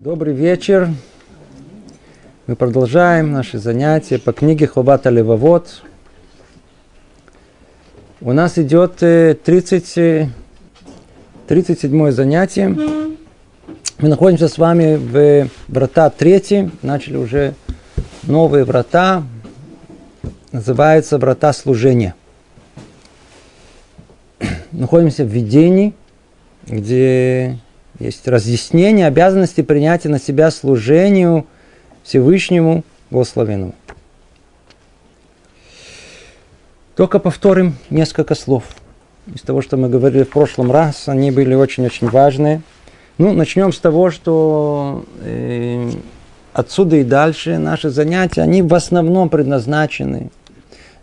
Добрый вечер. Мы продолжаем наши занятия по книге Хобата Левовод. У нас идет 30, 37 занятие. Мы находимся с вами в врата 3. Начали уже новые врата. Называются врата служения. Находимся в видении, где есть разъяснение обязанности принятия на себя служению Всевышнему Благословенному. Только повторим несколько слов. Из того, что мы говорили в прошлом раз, они были очень-очень важные. Ну, начнем с того, что э, отсюда и дальше наши занятия, они в основном предназначены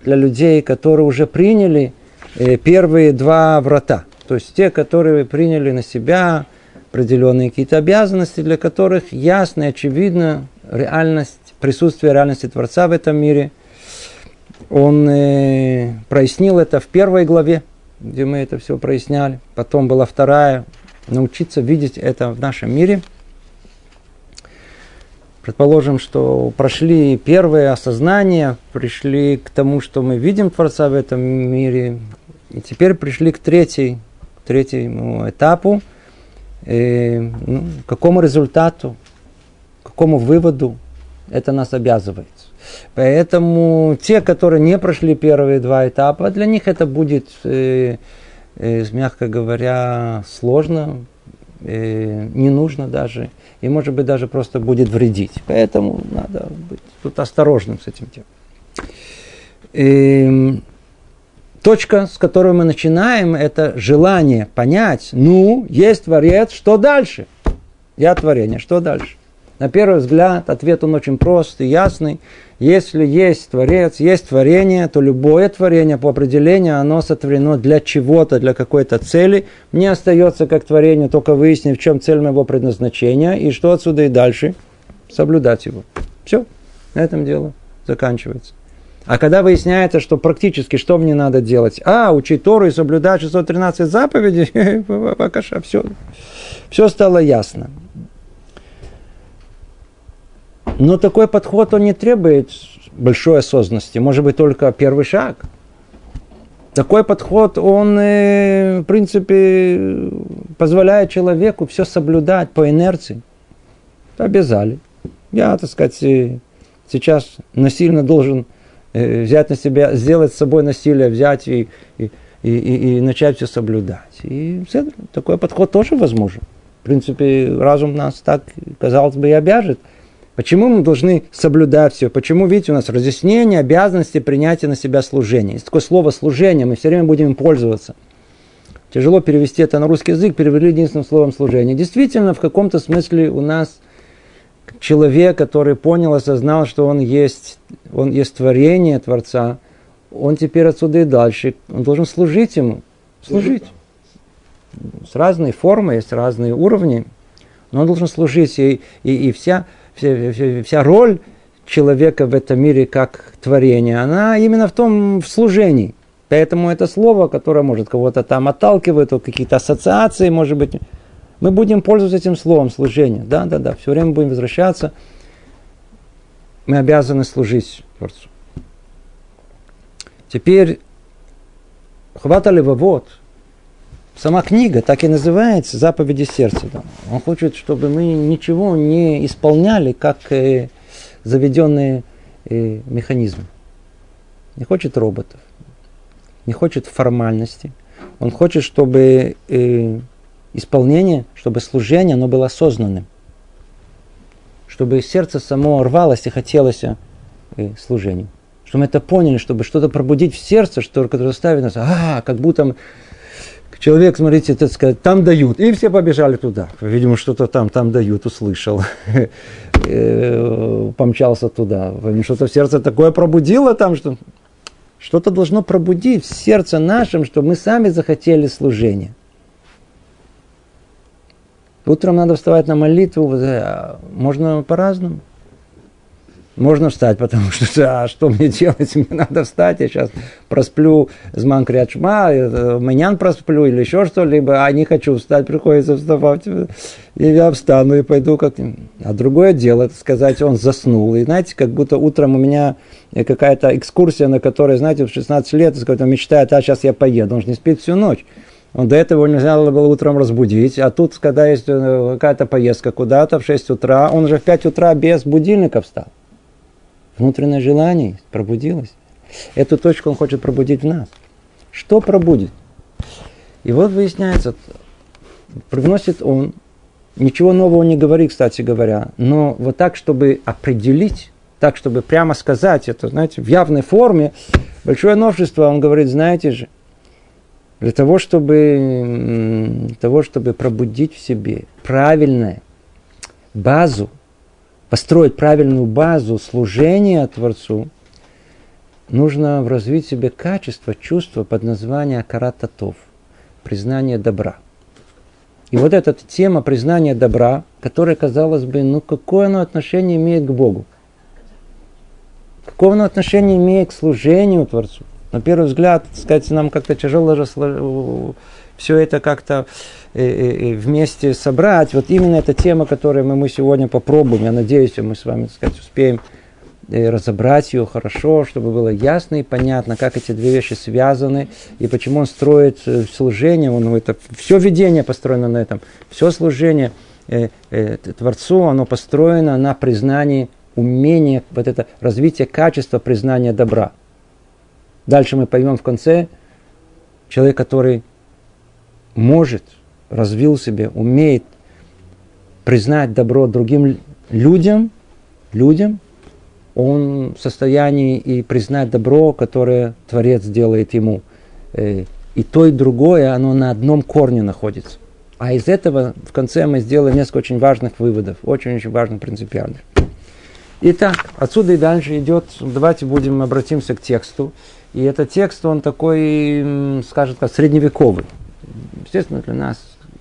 для людей, которые уже приняли э, первые два врата. То есть те, которые приняли на себя определенные какие-то обязанности, для которых ясно и очевидно реальность, присутствие реальности Творца в этом мире. Он э, прояснил это в первой главе, где мы это все проясняли. Потом была вторая, научиться видеть это в нашем мире. Предположим, что прошли первые осознания, пришли к тому, что мы видим Творца в этом мире, и теперь пришли к третьей, третьему этапу – э, ну, какому результату, какому выводу это нас обязывает. Поэтому те, которые не прошли первые два этапа, для них это будет, э, э, мягко говоря, сложно, э, не нужно даже, и может быть даже просто будет вредить. Поэтому надо быть тут осторожным с этим тем. Точка, с которой мы начинаем, это желание понять, ну, есть творец, что дальше? Я творение, что дальше? На первый взгляд ответ он очень прост и ясный. Если есть творец, есть творение, то любое творение по определению, оно сотворено для чего-то, для какой-то цели. Мне остается как творение только выяснить, в чем цель моего предназначения и что отсюда и дальше. Соблюдать его. Все, на этом дело заканчивается. А когда выясняется, что практически что мне надо делать? А, учить Тору и соблюдать 613 заповедей, пока все, все стало ясно. Но такой подход, он не требует большой осознанности. Может быть, только первый шаг. Такой подход, он, э, в принципе, позволяет человеку все соблюдать по инерции. Обязали. Я, так сказать, э, сейчас насильно должен взять на себя, сделать с собой насилие, взять и, и, и, и, и начать все соблюдать. И такой подход тоже возможен. В принципе, разум нас так, казалось бы, и обяжет. Почему мы должны соблюдать все? Почему, видите, у нас разъяснение обязанности принятия на себя служения. Есть такое слово служение, мы все время будем им пользоваться. Тяжело перевести это на русский язык, перевели единственным словом служение. Действительно, в каком-то смысле у нас человек, который понял, осознал, что он есть, он есть творение Творца, он теперь отсюда и дальше, он должен служить ему, служить. С разной формой, есть разные уровни, но он должен служить. И, и, и вся, вся, вся, роль человека в этом мире как творение, она именно в том, в служении. Поэтому это слово, которое может кого-то там отталкивать, какие-то ассоциации, может быть, мы будем пользоваться этим словом служение. Да, да, да. Все время будем возвращаться. Мы обязаны служить Творцу. Теперь Хвата Левовод, сама книга так и называется «Заповеди сердца». Да. Он хочет, чтобы мы ничего не исполняли, как э, заведенные э, механизмы. Не хочет роботов, не хочет формальности. Он хочет, чтобы э, исполнение, чтобы служение, оно было осознанным. Чтобы сердце само рвалось и хотелось э, служению. Чтобы мы это поняли, чтобы что-то пробудить в сердце, что, которое заставит нас, а, как будто человек, смотрите, так сказать, там дают. И все побежали туда. Видимо, что-то там, там дают, услышал. Э, помчался туда. Что-то в сердце такое пробудило там, что что-то должно пробудить в сердце нашем, чтобы мы сами захотели служения. Утром надо вставать на молитву, можно по-разному. можно встать, потому что, а что мне делать? Мне надо встать, я сейчас просплю с манкриачма, манян просплю или еще что-либо, а не хочу встать, приходится вставать. И я встану и пойду как А другое дело, это сказать, он заснул. И знаете, как будто утром у меня какая-то экскурсия, на которой, знаете, в 16 лет, он мечтает, а сейчас я поеду, он же не спит всю ночь. Он до этого нельзя было утром разбудить, а тут, когда есть э, какая-то поездка куда-то в 6 утра, он уже в 5 утра без будильника встал. Внутреннее желание пробудилось. Эту точку он хочет пробудить в нас. Что пробудит? И вот выясняется, привносит он, ничего нового не говорит, кстати говоря, но вот так, чтобы определить, так, чтобы прямо сказать это, знаете, в явной форме, большое новшество, он говорит, знаете же, для того, чтобы, для того, чтобы пробудить в себе правильную базу, построить правильную базу служения Творцу, нужно развить в себе качество, чувство под названием карататов, признание добра. И вот эта тема признания добра, которая, казалось бы, ну какое оно отношение имеет к Богу? Какое оно отношение имеет к служению Творцу? На первый взгляд, сказать, нам как-то тяжело же все это как-то э, э, э, вместе собрать. Вот именно эта тема, которую мы, сегодня попробуем. Я надеюсь, мы с вами, так сказать, успеем разобрать ее хорошо, чтобы было ясно и понятно, как эти две вещи связаны и почему он строит служение. Он, это, все видение построено на этом. Все служение Творцу, оно построено на признании умения, вот это развитие качества признания добра. Дальше мы поймем в конце, человек, который может, развил себе, умеет признать добро другим людям, людям, он в состоянии и признать добро, которое Творец делает ему. Э, и то, и другое, оно на одном корне находится. А из этого в конце мы сделаем несколько очень важных выводов, очень-очень важных, принципиальных. Итак, отсюда и дальше идет, давайте будем обратимся к тексту. И этот текст, он такой, скажем так, средневековый. Естественно, для нас,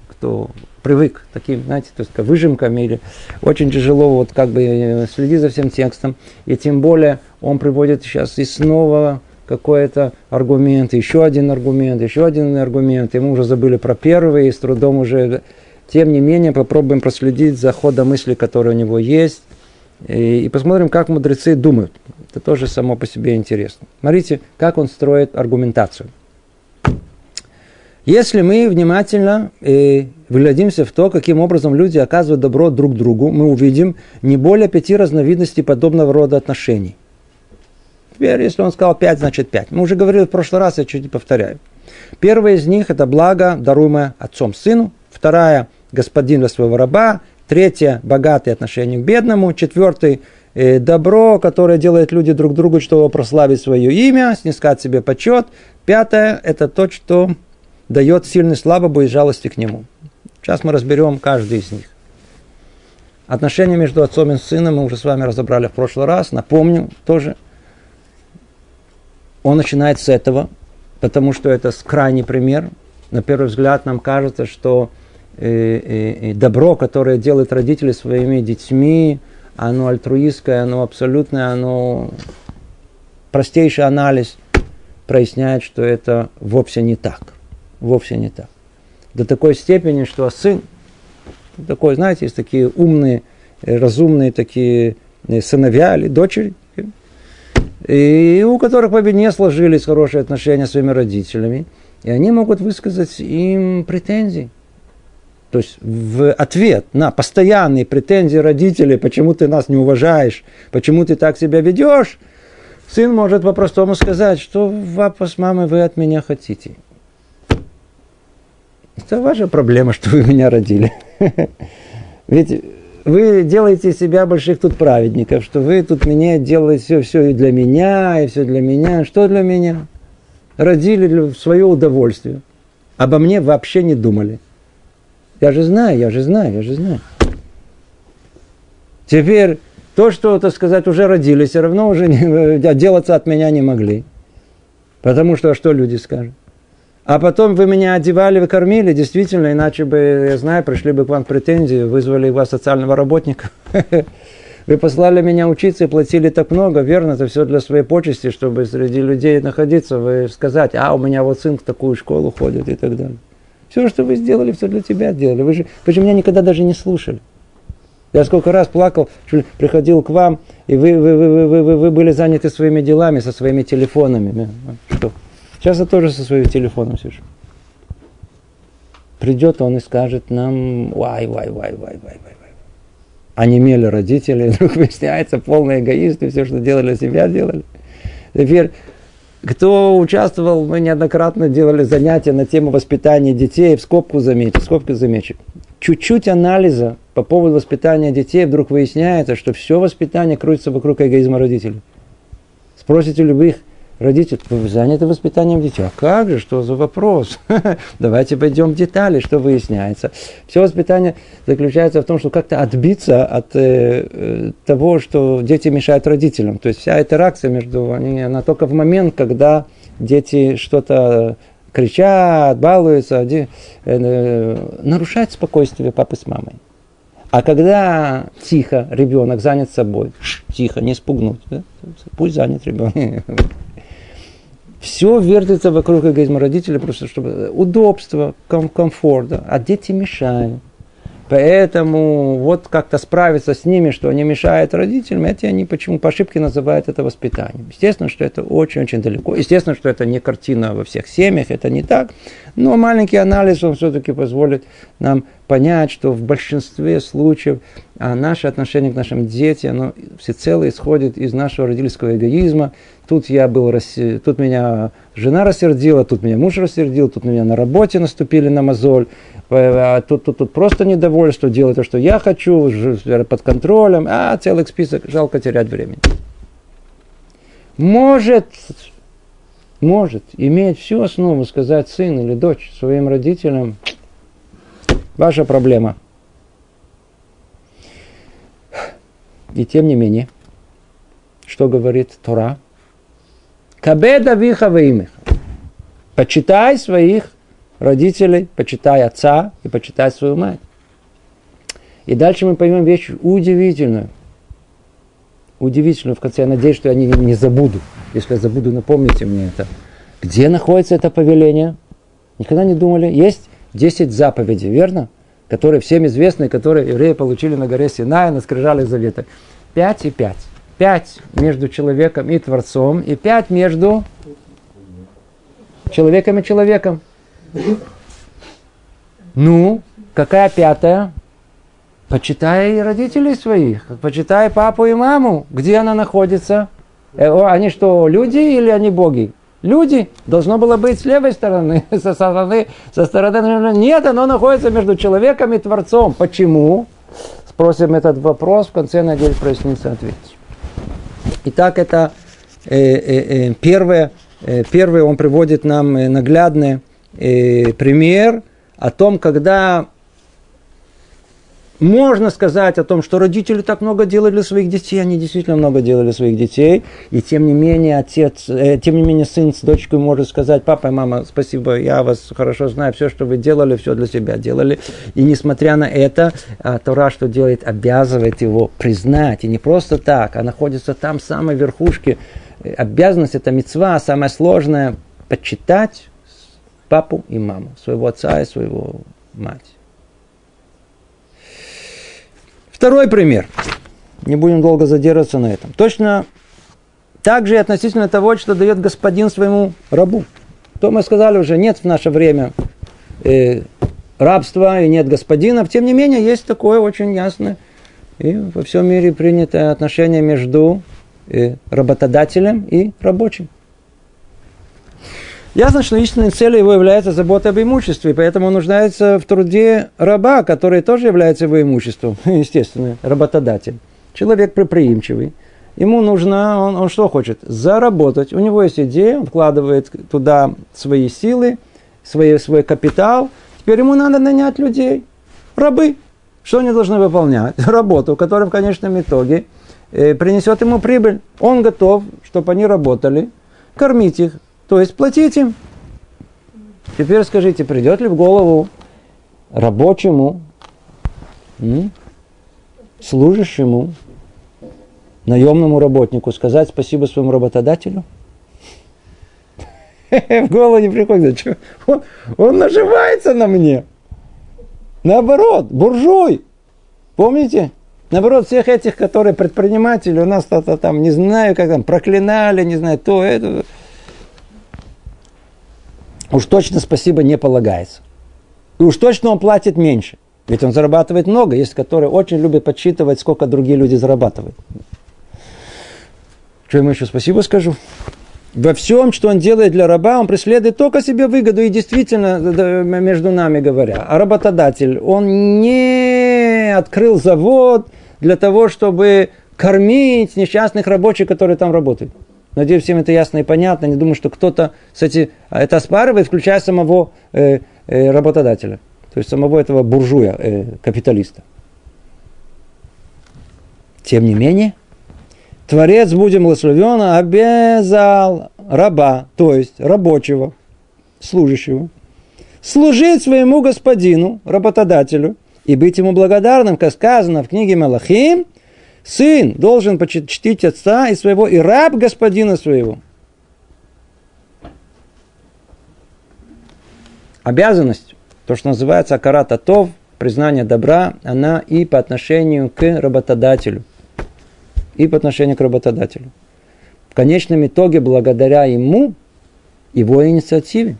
кто привык таким, знаете, то есть к выжимкам или очень тяжело вот как бы э, следить за всем текстом. И тем более он приводит сейчас и снова какой-то аргумент, еще один аргумент, еще один аргумент, и мы уже забыли про первый, и с трудом уже... Тем не менее, попробуем проследить за ходом мысли, которые у него есть, и посмотрим, как мудрецы думают. Это тоже само по себе интересно. Смотрите, как он строит аргументацию. Если мы внимательно э, выглядимся в то, каким образом люди оказывают добро друг другу, мы увидим не более пяти разновидностей подобного рода отношений. Теперь, если он сказал пять, значит пять. Мы уже говорили в прошлый раз, я чуть не повторяю. Первое из них – это благо, даруемое отцом сыну. Вторая – господин для своего раба. Третье – богатые отношения к бедному. Четвертый добро, которое делает люди друг другу, чтобы прославить свое имя, снискать себе почет. Пятое – это то, что дает сильной слабому и жалости к нему. Сейчас мы разберем каждый из них. Отношения между отцом и сыном мы уже с вами разобрали в прошлый раз. Напомню тоже. Он начинает с этого, потому что это крайний пример. На первый взгляд нам кажется, что э, э, добро, которое делают родители своими детьми, оно альтруистское, оно абсолютное, оно простейший анализ проясняет, что это вовсе не так. Вовсе не так. До такой степени, что сын, такой, знаете, есть такие умные, разумные такие э, сыновья или дочери, и у которых по не сложились хорошие отношения с своими родителями, и они могут высказать им претензии. То есть в ответ на постоянные претензии родителей, почему ты нас не уважаешь, почему ты так себя ведешь, сын может по-простому сказать, что папа с мамой вы от меня хотите. Это ваша проблема, что вы меня родили. Ведь вы делаете себя больших тут праведников, что вы тут меня делаете все, все и для меня, и все для меня. Что для меня? Родили в свое удовольствие. Обо мне вообще не думали. Я же знаю, я же знаю, я же знаю. Теперь то, что, так сказать, уже родились, все равно уже не, отделаться от меня не могли. Потому что что люди скажут? А потом вы меня одевали, вы кормили, действительно, иначе бы, я знаю, пришли бы к вам претензии, вызвали вас социального работника. Вы послали меня учиться и платили так много, верно, это все для своей почести, чтобы среди людей находиться, вы сказать, а у меня вот сын в такую школу ходит и так далее. Все, что вы сделали, все для тебя сделали. Вы же, вы же меня никогда даже не слушали. Я сколько раз плакал, приходил к вам, и вы, вы, вы, вы, вы, вы были заняты своими делами, со своими телефонами. Что? Сейчас я тоже со своим телефоном сижу. Придет он и скажет нам, вай, вай, вай, вай, вай, вай. Онемели родители, вдруг выясняется, эгоист, и все, что делали себя, делали. Теперь кто участвовал, мы неоднократно делали занятия на тему воспитания детей. В скобку замечу, в скобку замечу. Чуть-чуть анализа по поводу воспитания детей вдруг выясняется, что все воспитание крутится вокруг эгоизма родителей. Спросите любых Родители, заняты воспитанием детей. А как же, что за вопрос? Давайте пойдем в детали, что выясняется. Все воспитание заключается в том, что как-то отбиться от э, э, того, что дети мешают родителям. То есть вся интеракция между ними, она только в момент, когда дети что-то кричат, балуются, э, э, нарушает спокойствие папы с мамой. А когда тихо ребенок занят собой, тихо, не спугнуть, да? пусть занят ребенок. Все вертится вокруг эгоизма родителей, просто чтобы удобство, ком- комфорта, а дети мешают. Поэтому вот как-то справиться с ними, что они мешают родителям, эти они почему по ошибке называют это воспитанием. Естественно, что это очень-очень далеко. Естественно, что это не картина во всех семьях, это не так. Но маленький анализ, он все-таки позволит нам понять, что в большинстве случаев а наше отношение к нашим детям, оно всецело исходит из нашего родительского эгоизма. Тут я был, тут меня жена рассердила, тут меня муж рассердил, тут меня на работе наступили на мозоль, а тут, тут, тут просто недовольство, делать то, что я хочу, под контролем, а целый список, жалко терять время. Может, может иметь всю основу сказать сын или дочь своим родителям, ваша проблема. И тем не менее, что говорит Тора? Кабеда виха Почитай своих родителей, почитай отца и почитай свою мать. И дальше мы поймем вещь удивительную. Удивительную в конце. Я надеюсь, что я не, не забуду. Если я забуду, напомните мне это. Где находится это повеление? Никогда не думали? Есть 10 заповедей, верно? Которые всем известны, которые евреи получили на горе Синай, на скрижалях завета. Пять и пять. Пять между человеком и Творцом, и пять между человеком и человеком. Ну, какая пятая? Почитай родителей своих, почитай папу и маму. Где она находится? Э, они что, люди или они боги? Люди. Должно было быть с левой стороны, со стороны, со стороны. Нет, оно находится между человеком и Творцом. Почему? Спросим этот вопрос, в конце, надеюсь, прояснится ответ. Итак, это э, э, э, первое, э, первое, он приводит нам э, наглядный э, пример о том, когда можно сказать о том, что родители так много делали для своих детей, они действительно много делали для своих детей, и тем не менее отец, э, тем не менее сын с дочкой может сказать, папа и мама, спасибо, я вас хорошо знаю, все, что вы делали, все для себя делали, и несмотря на это, а, Тора, что делает, обязывает его признать, и не просто так, а находится там в самой верхушке, э, обязанность это мецва, самая сложная, почитать папу и маму, своего отца и своего мать. Второй пример. Не будем долго задерживаться на этом. Точно так же и относительно того, что дает господин своему рабу. То мы сказали уже, нет в наше время э, рабства и нет господинов. Тем не менее, есть такое очень ясное и во всем мире принятое отношение между э, работодателем и рабочим. Ясно, что истинной целью его является забота об имуществе, поэтому он нуждается в труде раба, который тоже является его имуществом, естественно, работодатель. Человек предприимчивый. Ему нужно, он, он что хочет? Заработать. У него есть идея, он вкладывает туда свои силы, свой, свой капитал. Теперь ему надо нанять людей, рабы. Что они должны выполнять? Работу, которая в конечном итоге э, принесет ему прибыль. Он готов, чтобы они работали, кормить их, то есть платить им. Теперь скажите, придет ли в голову рабочему, служащему, наемному работнику сказать спасибо своему работодателю? В голову не приходит. Он, он наживается на мне. Наоборот, буржуй. Помните? Наоборот, всех этих, которые предприниматели, у нас там, не знаю, как там, проклинали, не знаю, то, это. Уж точно спасибо не полагается. И уж точно он платит меньше. Ведь он зарабатывает много. Есть, которые очень любят подсчитывать, сколько другие люди зарабатывают. Что ему еще спасибо скажу? Во всем, что он делает для раба, он преследует только себе выгоду. И действительно, между нами говоря, а работодатель, он не открыл завод для того, чтобы кормить несчастных рабочих, которые там работают. Надеюсь, всем это ясно и понятно. Не думаю, что кто-то, кстати, это оспаривает, включая самого э, э, работодателя. То есть самого этого буржуя, э, капиталиста. Тем не менее, Творец, будем благословен, обязал раба, то есть рабочего, служащего, служить своему господину, работодателю, и быть ему благодарным, как сказано в книге Малахим, сын должен почтить отца и своего, и раб господина своего. Обязанность, то, что называется акарат тов, признание добра, она и по отношению к работодателю – и по отношению к работодателю. В конечном итоге, благодаря ему, его инициативе.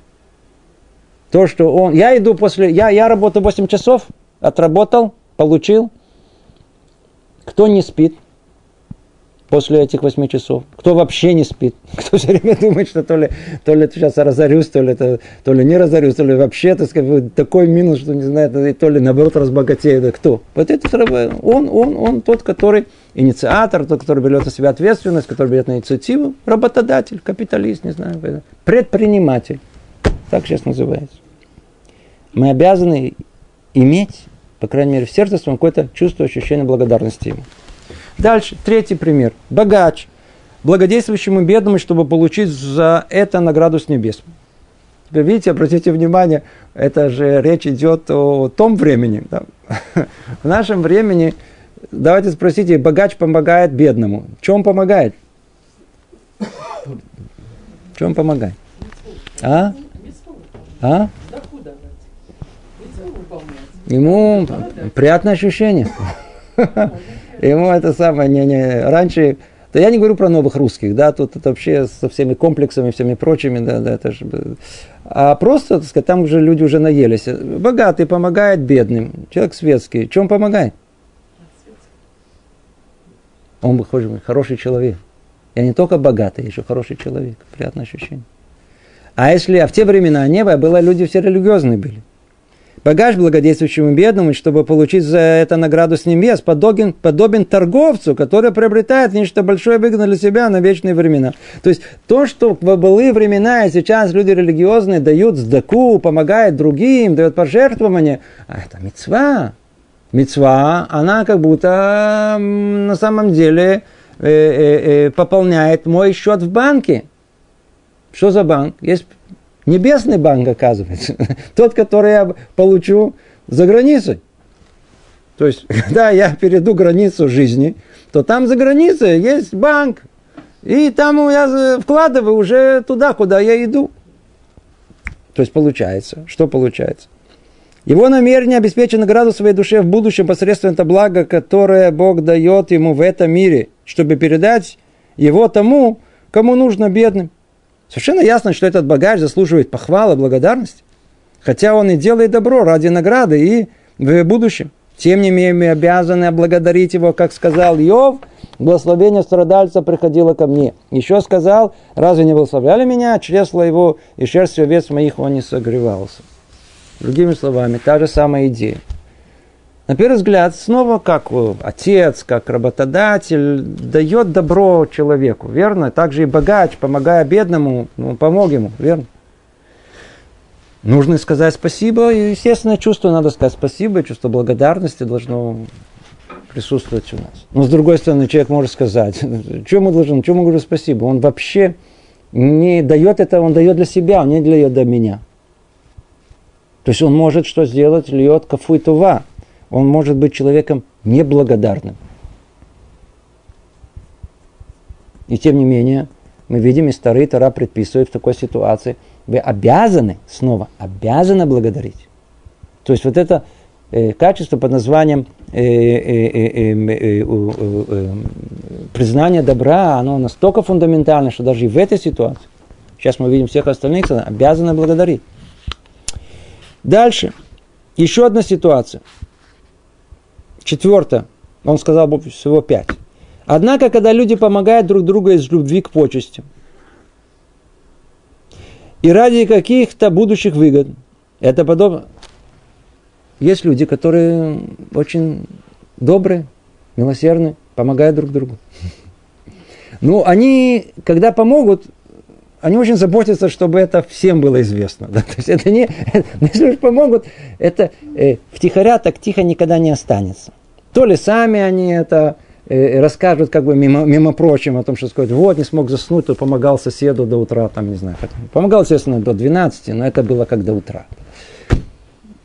То, что он... Я иду после... Я, я работаю 8 часов, отработал, получил. Кто не спит? после этих восьми часов? Кто вообще не спит? Кто все время думает, что то ли, то ли сейчас разорюсь, то ли, это, то ли не разорюсь, то ли вообще так сказать, такой минус, что не знаю, то ли наоборот разбогатеет. Да кто? Вот это он, он, он тот, который инициатор, тот, который берет на себя ответственность, который берет на инициативу, работодатель, капиталист, не знаю, предприниматель. Так сейчас называется. Мы обязаны иметь, по крайней мере, в сердце своем какое-то чувство, ощущение благодарности ему. Дальше, третий пример. Богач, благодействующему бедному, чтобы получить за это награду с небес. Теперь видите, обратите внимание, это же речь идет о том времени. Да? В нашем времени, давайте спросите, богач помогает бедному. Чем помогает? Чем помогает? А? А? Ему приятное ощущение. Ему это самое, не, не, раньше, да я не говорю про новых русских, да, тут это вообще со всеми комплексами, всеми прочими, да, да, это же, а просто, так сказать, там уже люди уже наелись. Богатый помогает бедным, человек светский, чем помогает? Он хороший человек. Я не только богатый, еще хороший человек. Приятное ощущение. А если, а в те времена не было, люди все религиозные были багаж благодействующему бедному, чтобы получить за это награду с небес, подобен, подобен торговцу, который приобретает нечто большое выгодно для себя на вечные времена. То есть то, что в былые времена и сейчас люди религиозные дают сдаку, помогают другим, дают пожертвования, а это мецва. Мецва, она как будто на самом деле э, э, э, пополняет мой счет в банке. Что за банк? Есть Небесный банк, оказывается. Тот, который я получу за границей. То есть, когда я перейду границу жизни, то там за границей есть банк. И там я вкладываю уже туда, куда я иду. То есть получается, что получается? Его намерение обеспечить награду своей душе в будущем посредством это благо, которое Бог дает ему в этом мире, чтобы передать его тому, кому нужно бедным. Совершенно ясно, что этот богач заслуживает похвалы, благодарности. Хотя он и делает добро ради награды и в будущем. Тем не менее, мы обязаны облагодарить его, как сказал Йов, благословение страдальца приходило ко мне. Еще сказал, разве не благословляли меня, чресло его и шерстью овец моих он не согревался. Другими словами, та же самая идея. На первый взгляд, снова как отец, как работодатель дает добро человеку, верно? Также и богач, помогая бедному, ну, помог ему, верно? Нужно сказать спасибо, и естественное чувство надо сказать спасибо, чувство благодарности должно присутствовать у нас. Но с другой стороны, человек может сказать, чему должен, чему говорю спасибо? Он вообще не дает это, он дает для себя, он не для меня. То есть он может что сделать? Льет кафу и тува он может быть человеком неблагодарным. И тем не менее, мы видим, и старые Тора предписывают в такой ситуации, вы обязаны, снова, обязаны благодарить. То есть вот это э, качество под названием э, э, э, э, э, признание добра, оно настолько фундаментально, что даже и в этой ситуации, сейчас мы видим всех остальных, обязаны благодарить. Дальше. Еще одна ситуация. Четвертое. Он сказал всего пять. Однако, когда люди помогают друг другу из любви к почестям, и ради каких-то будущих выгод, это подобно. Есть люди, которые очень добрые, милосердны, помогают друг другу. Ну, они, когда помогут, они очень заботятся, чтобы это всем было известно. Да? То есть это не, если уж помогут, это э, втихаря так тихо никогда не останется. То ли сами они это э, расскажут как бы мимо, мимо прочим о том, что сказать, вот не смог заснуть, то помогал соседу до утра, там не знаю. Помогал, естественно, до 12, но это было как до утра.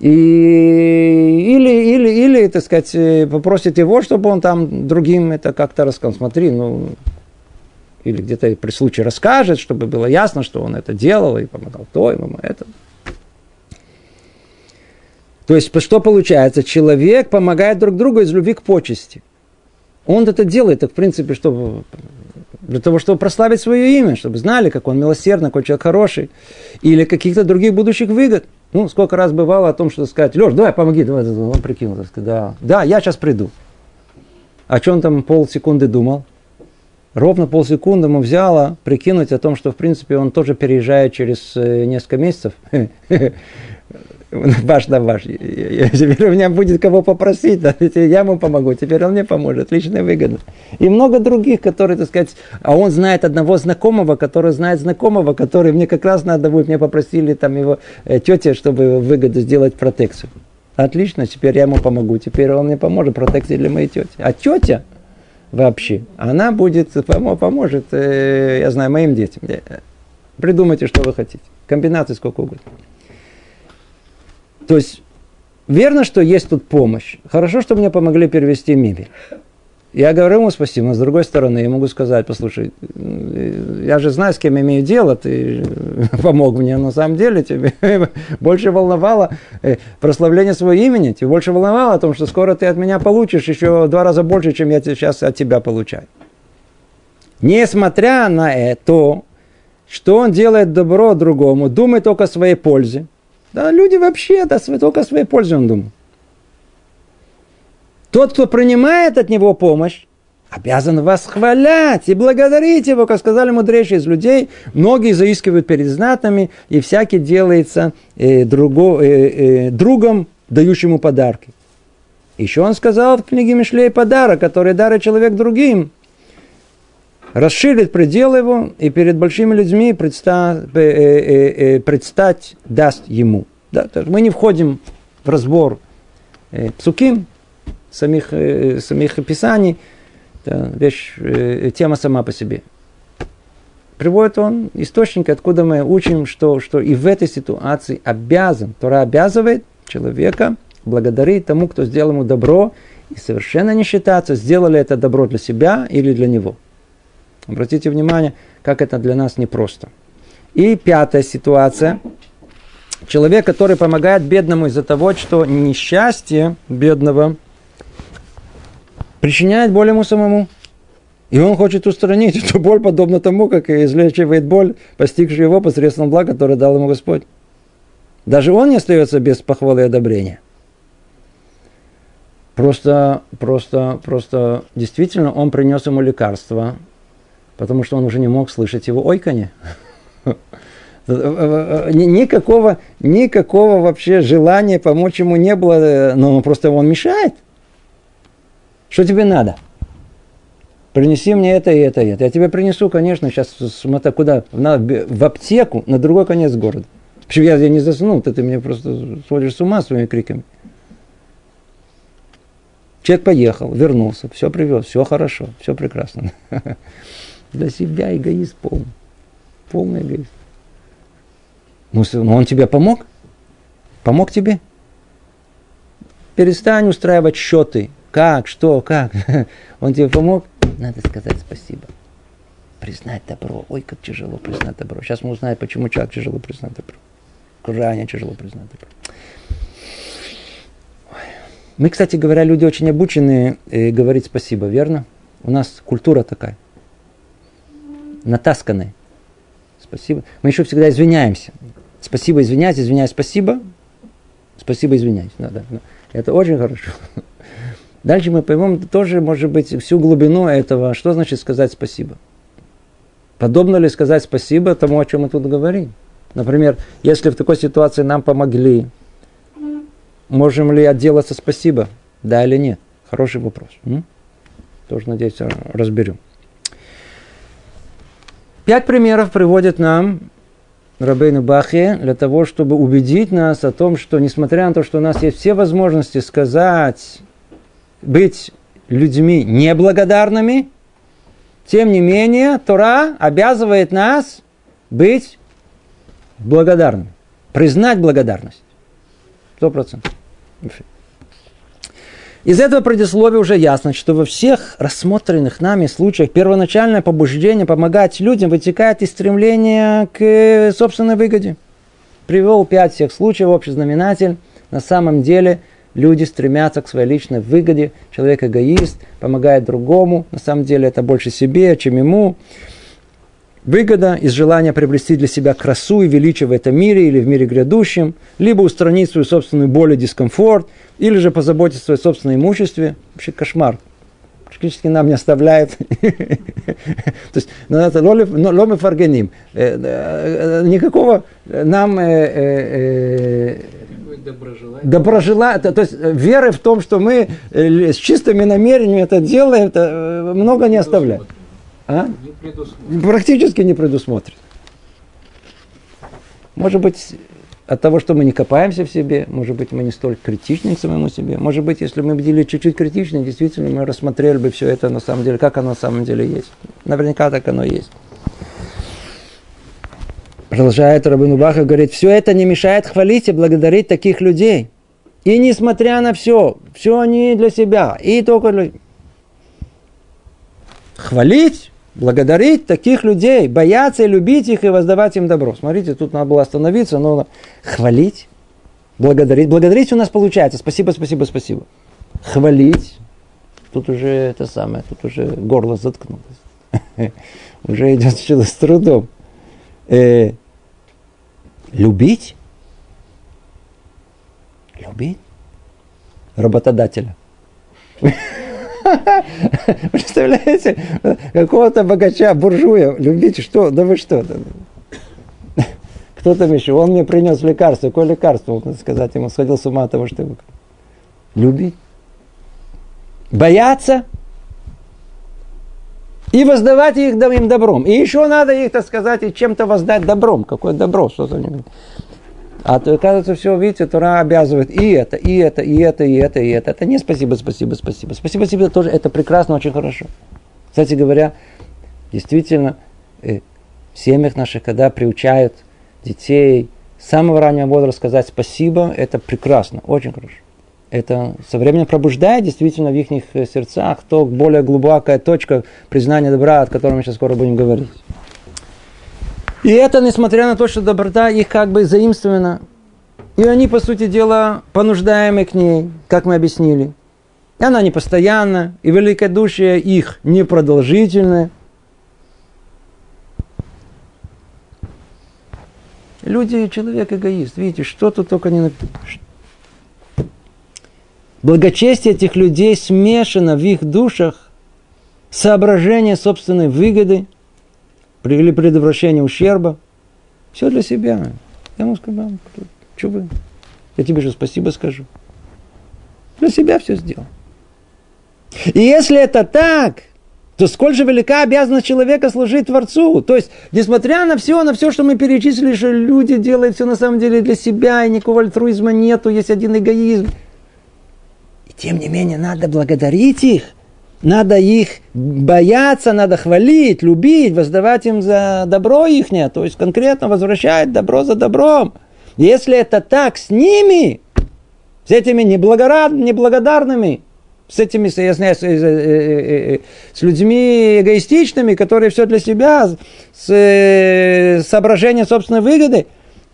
И, или, или, или, так сказать, э, попросит его, чтобы он там другим это как-то рассказал. Смотри, ну, или где-то при случае расскажет, чтобы было ясно, что он это делал и помогал то, и это. То есть, что получается? Человек помогает друг другу из любви к почести. Он это делает, так, в принципе, чтобы для того, чтобы прославить свое имя, чтобы знали, как он милосердный, какой человек хороший, или каких-то других будущих выгод. Ну, сколько раз бывало о том, что сказать, Леш, давай, помоги, давай, он прикинул, да, да, я сейчас приду. О чем там полсекунды думал? ровно полсекунды ему взяло прикинуть о том, что, в принципе, он тоже переезжает через э, несколько месяцев. Ваш да ваш. Теперь у меня будет кого попросить, да, я ему помогу, теперь он мне поможет, личная выгода. И много других, которые, так сказать, а он знает одного знакомого, который знает знакомого, который мне как раз надо будет, мне попросили там его э, тетя, чтобы выгоду сделать протекцию. Отлично, теперь я ему помогу, теперь он мне поможет, протекции для моей тети. А тетя, вообще. Она будет, поможет, э, я знаю, моим детям. Придумайте, что вы хотите. Комбинации сколько угодно. То есть, верно, что есть тут помощь. Хорошо, что мне помогли перевести мебель. Я говорю ему спасибо, но с другой стороны, я могу сказать, послушай, я же знаю, с кем имею дело, ты помог мне, на самом деле тебе больше волновало э, прославление своего имени, тебе больше волновало о том, что скоро ты от меня получишь еще в два раза больше, чем я сейчас от тебя получаю. Несмотря на это, что он делает добро другому, думает только о своей пользе. Да, люди вообще да, только о своей пользе он думает. Тот, кто принимает от него помощь, обязан восхвалять и благодарить его, как сказали мудрейшие из людей. Многие заискивают перед знатными, и всякий делается э, друго, э, э, другом, дающему подарки. Еще он сказал в книге Мишлей подарок, который дарит человек другим, расширит предел его и перед большими людьми предста, э, э, э, предстать даст ему. Да, мы не входим в разбор э, псуким, самих, э, самих писаний, это вещь, э, тема сама по себе. Приводит он источник, откуда мы учим, что, что и в этой ситуации обязан, Тора обязывает человека благодарить тому, кто сделал ему добро, и совершенно не считаться, сделали это добро для себя или для него. Обратите внимание, как это для нас непросто. И пятая ситуация. Человек, который помогает бедному из-за того, что несчастье бедного – причиняет боль ему самому. И он хочет устранить эту боль, подобно тому, как и излечивает боль, постигшую его посредством блага, которое дал ему Господь. Даже он не остается без похвалы и одобрения. Просто, просто, просто, действительно, он принес ему лекарство, потому что он уже не мог слышать его ойканье. Никакого, никакого вообще желания помочь ему не было, но просто он мешает – что тебе надо? Принеси мне это и это и это. Я тебе принесу, конечно, сейчас смотри, куда? В аптеку на другой конец города. Почему я, я не заснул, ты, ты мне просто сводишь с ума своими криками. Человек поехал, вернулся, все привез, все хорошо, все прекрасно. Для себя эгоист полный. Полный эгоист. Ну, ну, он тебе помог? Помог тебе? Перестань устраивать счеты как, что, как. Он тебе помог? Надо сказать спасибо. Признать добро. Ой, как тяжело признать добро. Сейчас мы узнаем, почему человек тяжело признать добро. Крайне тяжело признать добро. Мы, кстати говоря, люди очень обученные э, говорить спасибо, верно? У нас культура такая. Натасканная. Спасибо. Мы еще всегда извиняемся. Спасибо, извиняюсь, извиняюсь, спасибо. Спасибо, извиняюсь. Да, да. Это очень хорошо. Дальше мы поймем тоже, может быть, всю глубину этого, что значит сказать спасибо. Подобно ли сказать спасибо тому, о чем мы тут говорим? Например, если в такой ситуации нам помогли, Можем ли отделаться спасибо? Да или нет? Хороший вопрос. М? Тоже, надеюсь, разберем. Пять примеров приводит нам Рабейну Бахе для того, чтобы убедить нас о том, что несмотря на то, что у нас есть все возможности сказать, быть людьми неблагодарными, тем не менее, Тора обязывает нас быть благодарными, признать благодарность. Сто процентов. Из этого предисловия уже ясно, что во всех рассмотренных нами случаях первоначальное побуждение помогать людям вытекает из стремления к собственной выгоде. Привел пять всех случаев, общий знаменатель. На самом деле люди стремятся к своей личной выгоде. Человек эгоист, помогает другому. На самом деле это больше себе, чем ему. Выгода из желания приобрести для себя красу и величие в этом мире или в мире грядущем, либо устранить свою собственную боль и дискомфорт, или же позаботиться о своем собственном имуществе. Вообще кошмар. Практически нам не оставляет. То есть, ну, это ломы фаргеним. Э, э, никакого нам э, доброжелания. То есть веры в том, что мы с чистыми намерениями это делаем, это много не оставляет. А? Не Практически не предусмотрено. Может быть, от того, что мы не копаемся в себе, может быть, мы не столь критичны к самому себе. Может быть, если мы были чуть-чуть критичны, действительно, мы рассмотрели бы все это на самом деле, как оно на самом деле есть. Наверняка так оно и есть. Продолжает Рабин Убаха, говорит, все это не мешает хвалить и благодарить таких людей. И несмотря на все, все они для себя, и только для... Хвалить благодарить таких людей, бояться и любить их и воздавать им добро. Смотрите, тут надо было остановиться, но хвалить, благодарить. Благодарить у нас получается. Спасибо, спасибо, спасибо. Хвалить, тут уже это самое, тут уже горло заткнулось. Уже идет что-то с трудом. Э, любить? Любить? Работодателя. Представляете, какого-то богача, буржуя, любите, что, да вы что? Кто там еще? Он мне принес лекарство. Какое лекарство, можно сказать, ему сходил с ума от того, что его любить. Бояться и воздавать их им добром. И еще надо их, так сказать, и чем-то воздать добром. Какое добро, что за ним. А то, оказывается, все, видите, Тура обязывает и это, и это, и это, и это, и это. Это не спасибо, спасибо, спасибо. Спасибо, спасибо, тоже это прекрасно, очень хорошо. Кстати говоря, действительно, э, в семьях наших, когда приучают детей с самого раннего возраста сказать спасибо, это прекрасно, очень хорошо. Это со временем пробуждает действительно в их сердцах то более глубокая точка признания добра, о котором мы сейчас скоро будем говорить. И это несмотря на то, что доброта их как бы заимствована. И они, по сути дела, понуждаемы к ней, как мы объяснили. И она не постоянна, и великодушие их непродолжительное. Люди, человек эгоист. Видите, что тут только не написано. Благочестие этих людей смешано в их душах соображение собственной выгоды – привели предотвращение ущерба. Все для себя. Я ему сказал, что вы? Я тебе же спасибо скажу. Для себя все сделал. И если это так, то сколь же велика обязанность человека служить Творцу. То есть, несмотря на все, на все, что мы перечислили, что люди делают все на самом деле для себя, и никакого альтруизма нету, есть один эгоизм. И тем не менее, надо благодарить их – надо их бояться, надо хвалить, любить, воздавать им за добро ихнее, то есть конкретно возвращать добро за добром. Если это так с ними, с этими неблагодарными, с этими, я знаю, с, с людьми эгоистичными, которые все для себя, с соображением собственной выгоды.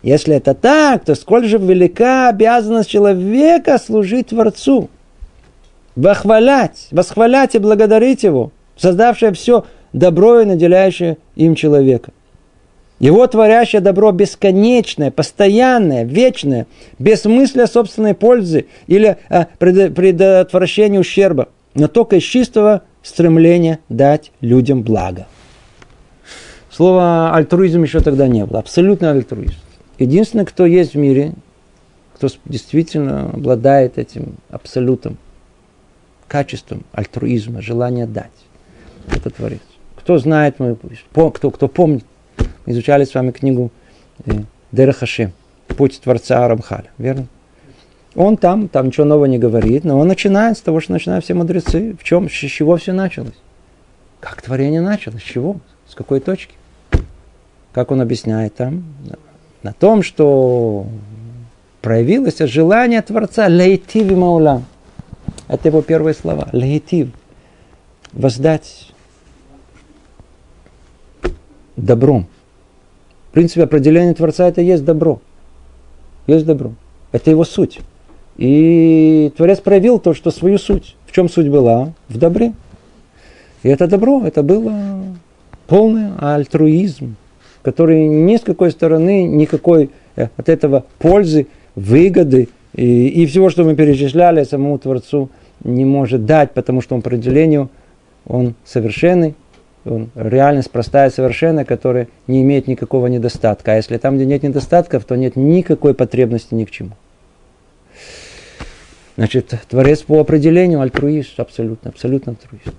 Если это так, то сколь же велика обязанность человека служить Творцу, восхвалять, восхвалять и благодарить Его, создавшее все добро и наделяющее им человека. Его творящее добро бесконечное, постоянное, вечное, без мысли о собственной пользе или о предотвращении ущерба, но только из чистого стремления дать людям благо. Слова альтруизм еще тогда не было. Абсолютно альтруизм. Единственный, кто есть в мире, кто действительно обладает этим абсолютом, качеством альтруизма, желания дать, это Творец. Кто знает, мы, кто, кто помнит, мы изучали с вами книгу э, Дера Хашем, Путь Творца Рамхаля, верно? Он там, там ничего нового не говорит, но он начинает с того, что начинают все мудрецы. В чем, с чего все началось? Как творение началось? С чего? С какой точки? Как он объясняет там? На том, что проявилось желание Творца лейтив маулам. Это его первые слова. Лейтив. Воздать добром. В принципе, определение Творца это есть добро. Есть добро. Это его суть. И Творец проявил то, что свою суть. В чем суть была? В добре. И это добро, это было полный альтруизм, который ни с какой стороны никакой э, от этого пользы, выгоды и, и всего, что мы перечисляли, самому Творцу не может дать, потому что он по определению он совершенный, он реальность простая, совершенная, которая не имеет никакого недостатка. А если там, где нет недостатков, то нет никакой потребности ни к чему. Значит, Творец по определению альтруист, абсолютно, абсолютно альтруист.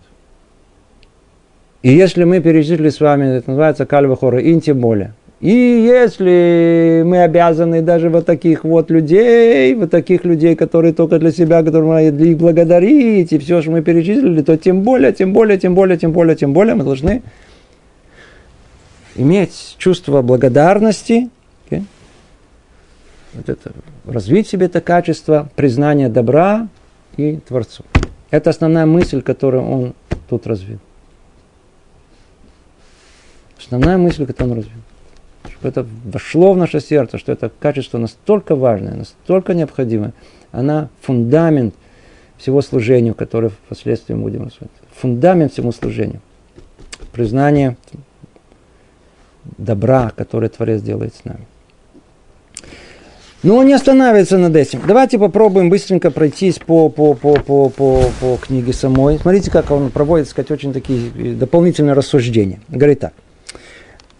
И если мы перечислили с вами, это называется кальва хора, и тем более. И если мы обязаны даже вот таких вот людей, вот таких людей, которые только для себя, которые для их благодарить, и все, что мы перечислили, то тем более, тем более, тем более, тем более, тем более мы должны иметь чувство благодарности, okay? вот это, развить в себе это качество признания добра и Творцу. Это основная мысль, которую он тут развил. Основная мысль, которую он развил чтобы это вошло в наше сердце, что это качество настолько важное, настолько необходимое, она фундамент всего служению, которое впоследствии будем рассматривать. Фундамент всему служению. Признание добра, которое Творец делает с нами. Но он не останавливается над этим. Давайте попробуем быстренько пройтись по, по, по, по, по, по книге самой. Смотрите, как он проводит, сказать, очень такие дополнительные рассуждения. Говорит так.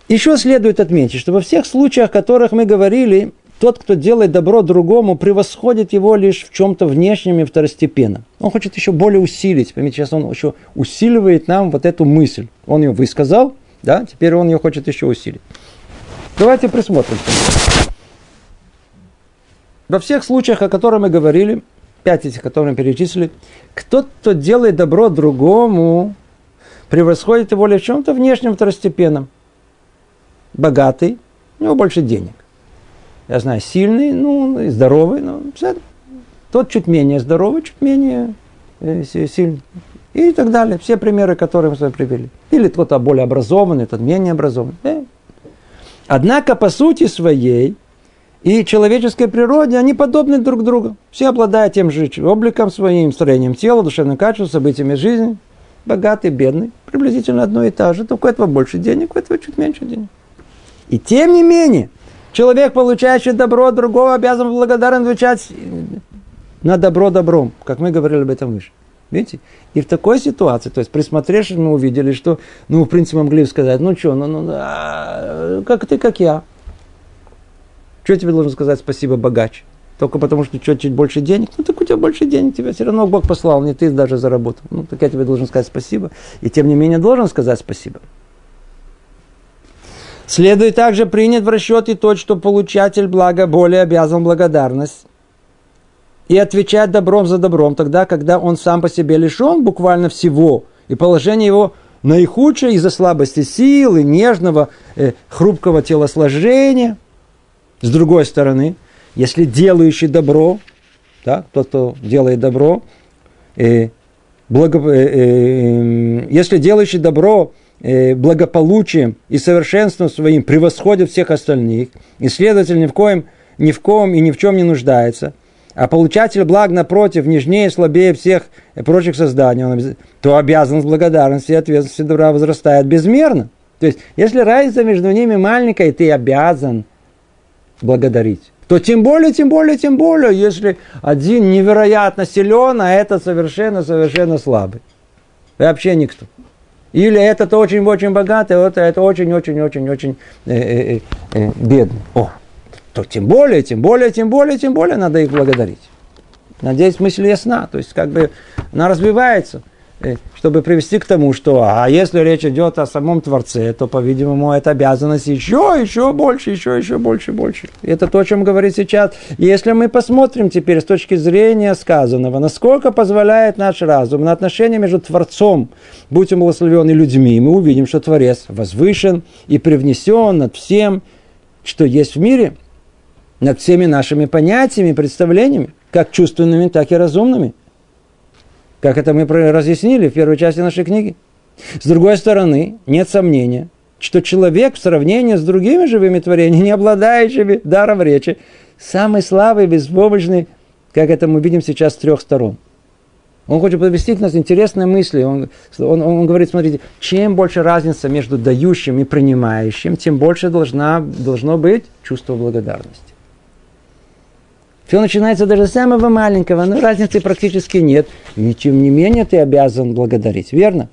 Еще следует отметить, что во всех случаях, о которых мы говорили, тот, кто делает добро другому, превосходит его лишь в чем-то внешнем и второстепенном. Он хочет еще более усилить. Поймите, сейчас он еще усиливает нам вот эту мысль. Он ее высказал, да, теперь он ее хочет еще усилить. Давайте присмотрим. Во всех случаях, о которых мы говорили, пять этих, которые мы перечислили, кто, кто делает добро другому, превосходит его лишь в чем-то внешнем второстепенном богатый, у него больше денег. Я знаю, сильный, ну, здоровый, но тот чуть менее здоровый, чуть менее э, сильный. И так далее. Все примеры, которые мы с вами привели. Или кто-то более образованный, тот менее образованный. Однако, по сути своей, и человеческой природе, они подобны друг другу. Все обладают тем же обликом своим, строением тела, душевным качеством, событиями жизни. Богатый, бедный, приблизительно одно и то же. Только у этого больше денег, у этого чуть меньше денег. И тем не менее, человек, получающий добро от другого, обязан благодарен отвечать на добро добром, как мы говорили об этом выше. Видите? И в такой ситуации, то есть присмотревшись, мы увидели, что, ну, в принципе, могли сказать, ну что, ну, ну, а, как ты, как я. Что тебе должен сказать спасибо богач? Только потому, что что, чуть больше денег? Ну, так у тебя больше денег, тебя все равно Бог послал, не ты даже заработал. Ну, так я тебе должен сказать спасибо. И тем не менее должен сказать спасибо. Следует также принять в расчет и то, что получатель блага более обязан благодарность и отвечать добром за добром, тогда, когда он сам по себе лишен буквально всего, и положение его наихудшее из-за слабости силы, нежного, э, хрупкого телосложения. С другой стороны, если делающий добро, да, тот, кто делает добро, э, благо, э, э, если делающий добро благополучием и совершенством своим превосходит всех остальных, и, следовательно, ни в коем, ни в ком и ни в чем не нуждается, а получатель благ, напротив, нежнее и слабее всех прочих созданий, он, то обязанность благодарности и ответственности добра возрастает безмерно. То есть, если разница между ними маленькая, ты обязан благодарить то тем более, тем более, тем более, если один невероятно силен, а этот совершенно-совершенно слабый. Вообще никто. Или этот очень-очень богатый, а это очень-очень-очень-очень э, э, э, бедный. О, то тем более, тем более, тем более, тем более надо их благодарить. Надеюсь, мысль ясна. То есть, как бы она развивается. Э, чтобы привести к тому, что а если речь идет о самом Творце, то, по-видимому, это обязанность еще, еще больше, еще, еще больше, больше. Это то, о чем говорит сейчас. Если мы посмотрим теперь с точки зрения сказанного, насколько позволяет наш разум на отношения между Творцом, будь он благословен, и людьми, мы увидим, что Творец возвышен и привнесен над всем, что есть в мире, над всеми нашими понятиями, представлениями, как чувственными, так и разумными – как это мы разъяснили в первой части нашей книги. С другой стороны, нет сомнения, что человек в сравнении с другими живыми творениями, не обладающими даром речи, самый слабый, беспомощный, как это мы видим сейчас с трех сторон. Он хочет подвести к нас интересные мысли. Он, он, он говорит, смотрите, чем больше разница между дающим и принимающим, тем больше должна, должно быть чувство благодарности. Все начинается даже с самого маленького, но разницы практически нет. И тем не менее ты обязан благодарить, верно?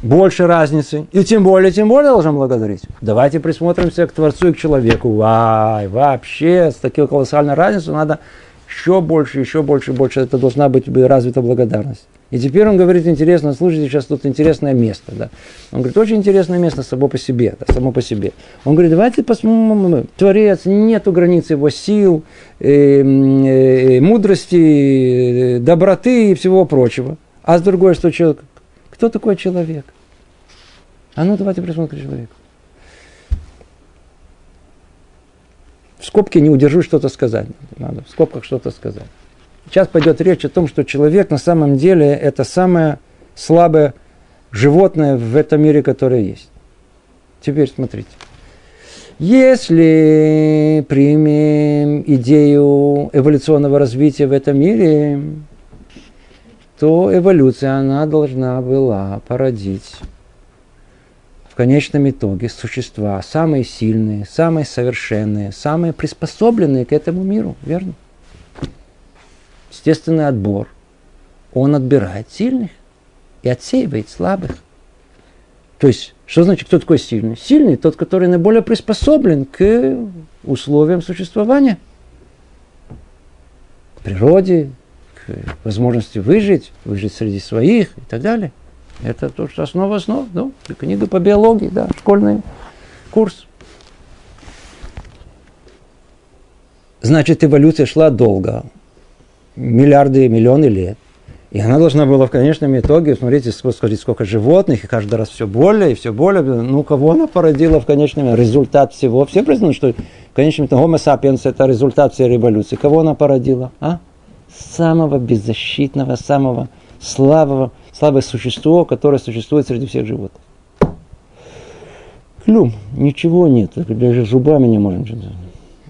Больше разницы. И тем более, тем более должен благодарить. Давайте присмотримся к Творцу и к человеку. Вай, вообще, с такой колоссальной разницей надо еще больше, еще больше, больше. Это должна быть развита благодарность. И теперь он говорит, интересно, слушайте, сейчас тут интересное место. Да? Он говорит, очень интересное место само по себе. Да, само по себе. Он говорит, давайте посмотрим, Творец, нету границ его сил, э, э, мудрости, э, доброты и всего прочего. А с другой, что человек, кто такой человек? А ну давайте присмотрим человека. В скобке не удержу что-то сказать. Надо в скобках что-то сказать. Сейчас пойдет речь о том, что человек на самом деле это самое слабое животное в этом мире, которое есть. Теперь смотрите. Если примем идею эволюционного развития в этом мире, то эволюция, она должна была породить в конечном итоге существа самые сильные, самые совершенные, самые приспособленные к этому миру, верно? Естественный отбор, он отбирает сильных и отсеивает слабых. То есть, что значит, кто такой сильный? Сильный тот, который наиболее приспособлен к условиям существования, к природе, к возможности выжить, выжить среди своих и так далее. Это то, что основа основ, ну, книга по биологии, да, школьный курс. Значит, эволюция шла долго миллиарды, миллионы лет. И она должна была в конечном итоге, смотрите, смотрите, сколько животных, и каждый раз все более и все более. Ну, кого она породила в конечном результат всего? Все признают, что в конечном итоге Homo sapiens это результат всей революции. Кого она породила? А? Самого беззащитного, самого слабого, слабое существо, которое существует среди всех животных. Клюм, ничего нет, даже зубами не можем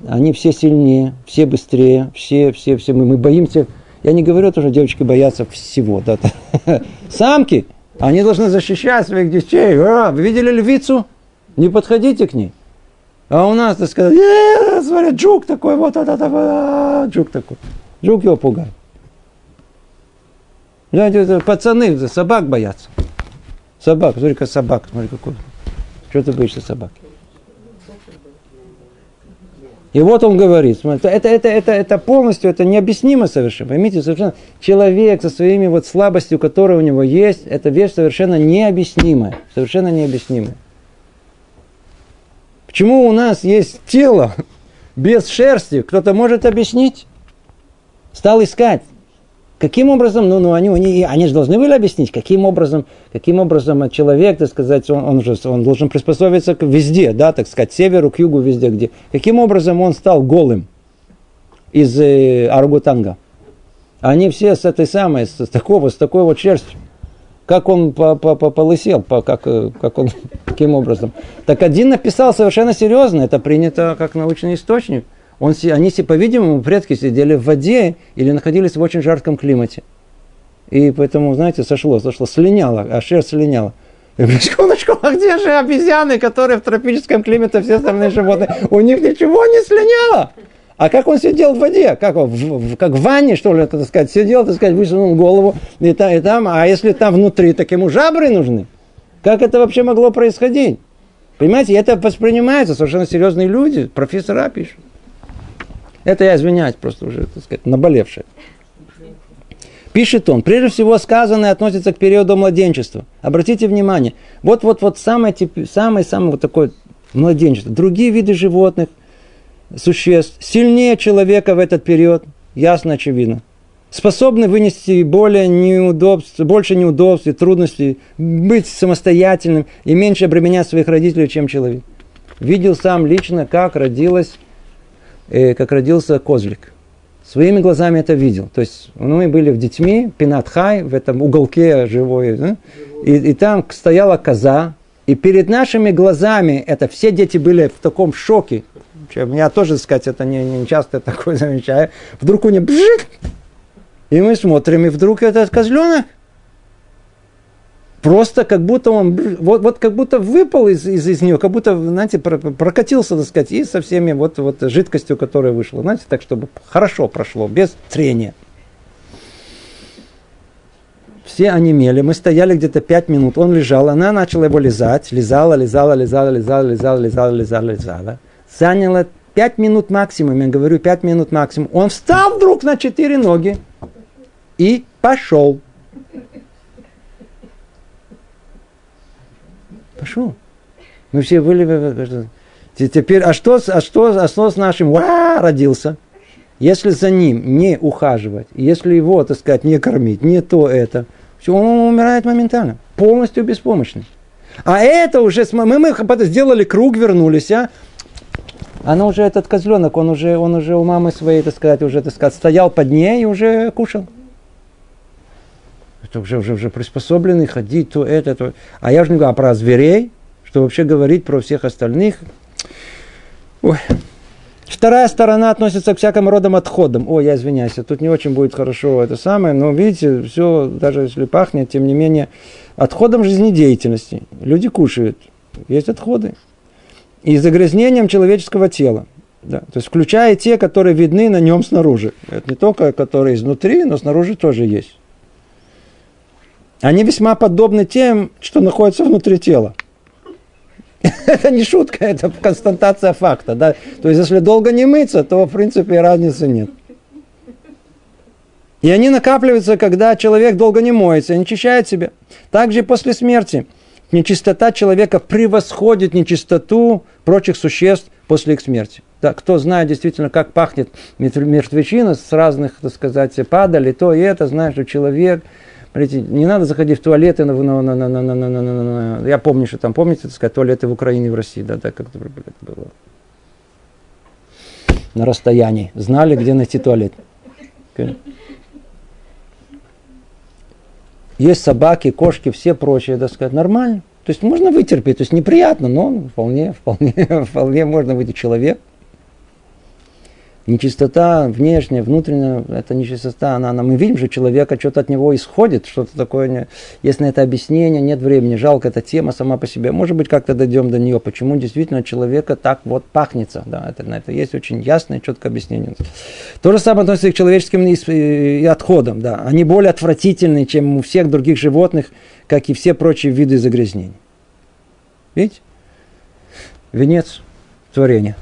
они все сильнее, все быстрее, все, все, все. Мы, мы боимся. Я не говорю тоже, девочки боятся всего. Да, Самки, они должны защищать своих детей. А, вы видели львицу? Не подходите к ней. А у нас, так сказать, э, смотри, джук такой, вот, это, это, а, джук такой. Джук его пугает. Знаете, пацаны собак боятся. Собак, смотри, как собак, смотри, какой. Что ты боишься собаки? И вот он говорит, смотрите, это, это, это, это полностью, это необъяснимо совершенно. Поймите, совершенно человек со своими вот слабостью, которые у него есть, это вещь совершенно необъяснимая. Совершенно необъяснимая. Почему у нас есть тело без шерсти? Кто-то может объяснить? Стал искать. Каким образом, ну, ну они, они, они же должны были объяснить, каким образом, каким образом человек, так сказать, он, он, же, он должен приспособиться к везде, да, так сказать, северу, к югу, везде, где. Каким образом он стал голым из э, Аргутанга? Они все с этой самой, с такого, с такой вот шерстью. Как он по, по, по, полысел, по, как, как он, каким образом. Так один написал совершенно серьезно, это принято как научный источник. Он, они, по-видимому, предки сидели в воде или находились в очень жарком климате. И поэтому, знаете, сошло, сошло, слиняло, а шерсть слиняла. Я секундочку, а где же обезьяны, которые в тропическом климате, все остальные животные? У них ничего не слиняло. А как он сидел в воде? Как, в, в, как в ванне, что ли, так сказать, сидел, так сказать, высунул голову и, та, и там, а если там внутри, так ему жабры нужны? Как это вообще могло происходить? Понимаете, это воспринимается совершенно серьезные люди, профессора пишут. Это я извиняюсь, просто уже, так сказать, наболевшее. Пишет он, прежде всего сказанное относится к периоду младенчества. Обратите внимание, вот-вот-вот самое, самое, самое вот такое младенчество. Другие виды животных, существ, сильнее человека в этот период, ясно, очевидно. Способны вынести более неудобств, больше неудобств и трудностей, быть самостоятельным и меньше обременять своих родителей, чем человек. Видел сам лично, как родилась, как родился козлик своими глазами это видел. То есть ну, мы были в детьми, Пинатхай, в этом уголке живой, да? и, и там стояла коза, и перед нашими глазами это все дети были в таком шоке. Я тоже, так сказать, это не, не часто такое замечаю. Вдруг у них бжик, и мы смотрим, и вдруг этот козленок Просто как будто он, вот, вот как будто выпал из, из, из нее, как будто, знаете, прокатился, так сказать, и со всеми вот, вот жидкостью, которая вышла. Знаете, так, чтобы хорошо прошло, без трения. Все онемели, мы стояли где-то пять минут, он лежал, она начала его лизать, лизала, лизала, лизала, лизала, лизала, лизала, лизала, лизала. Заняло пять минут максимум, я говорю, пять минут максимум. Он встал вдруг на четыре ноги и пошел. Пошел. Мы все были... Теперь, а что, а что, а что с нашим Уа! родился? Если за ним не ухаживать, если его, так сказать, не кормить, не то это, все, он умирает моментально, полностью беспомощный. А это уже, мы, мы сделали круг, вернулись, а? Она уже, этот козленок, он уже, он уже у мамы своей, так сказать, уже, так сказать, стоял под ней и уже кушал. Это уже, уже, уже приспособленный ходить, то это, то. А я уже не говорю а про зверей, что вообще говорить про всех остальных. Ой. Вторая сторона относится к всяким родам отходам. О, я извиняюсь, тут не очень будет хорошо это самое, но видите, все, даже если пахнет, тем не менее, отходом жизнедеятельности. Люди кушают, есть отходы. И загрязнением человеческого тела. Да, то есть включая те, которые видны на нем снаружи. Это не только которые изнутри, но снаружи тоже есть они весьма подобны тем, что находятся внутри тела. Это не шутка, это констатация факта. Да? То есть, если долго не мыться, то, в принципе, разницы нет. И они накапливаются, когда человек долго не моется, не очищает себя. Также и после смерти. Нечистота человека превосходит нечистоту прочих существ после их смерти. Да, кто знает действительно, как пахнет мертвечина с разных, так сказать, падали, то и это, знает, что человек – Смотрите, не надо заходить в туалеты. На, на, на, на, на, на, на, на, на. Я помню, что там, помните, так сказать, туалеты в Украине и в России, да, да, как это было. На расстоянии. Знали, где найти туалет. Есть собаки, кошки, все прочие, так сказать, нормально. То есть можно вытерпеть, то есть неприятно, но вполне, вполне, вполне можно выйти человек нечистота внешняя, внутренняя, это нечистота, она, она, мы видим, что человека что-то от него исходит, что-то такое, есть на это объяснение, нет времени, жалко эта тема сама по себе. Может быть, как-то дойдем до нее, почему действительно человека так вот пахнется. Да, это, на это есть очень ясное, четкое объяснение. То же самое относится к человеческим и отходам. Да. Они более отвратительны, чем у всех других животных, как и все прочие виды загрязнений. Видите? Венец творения.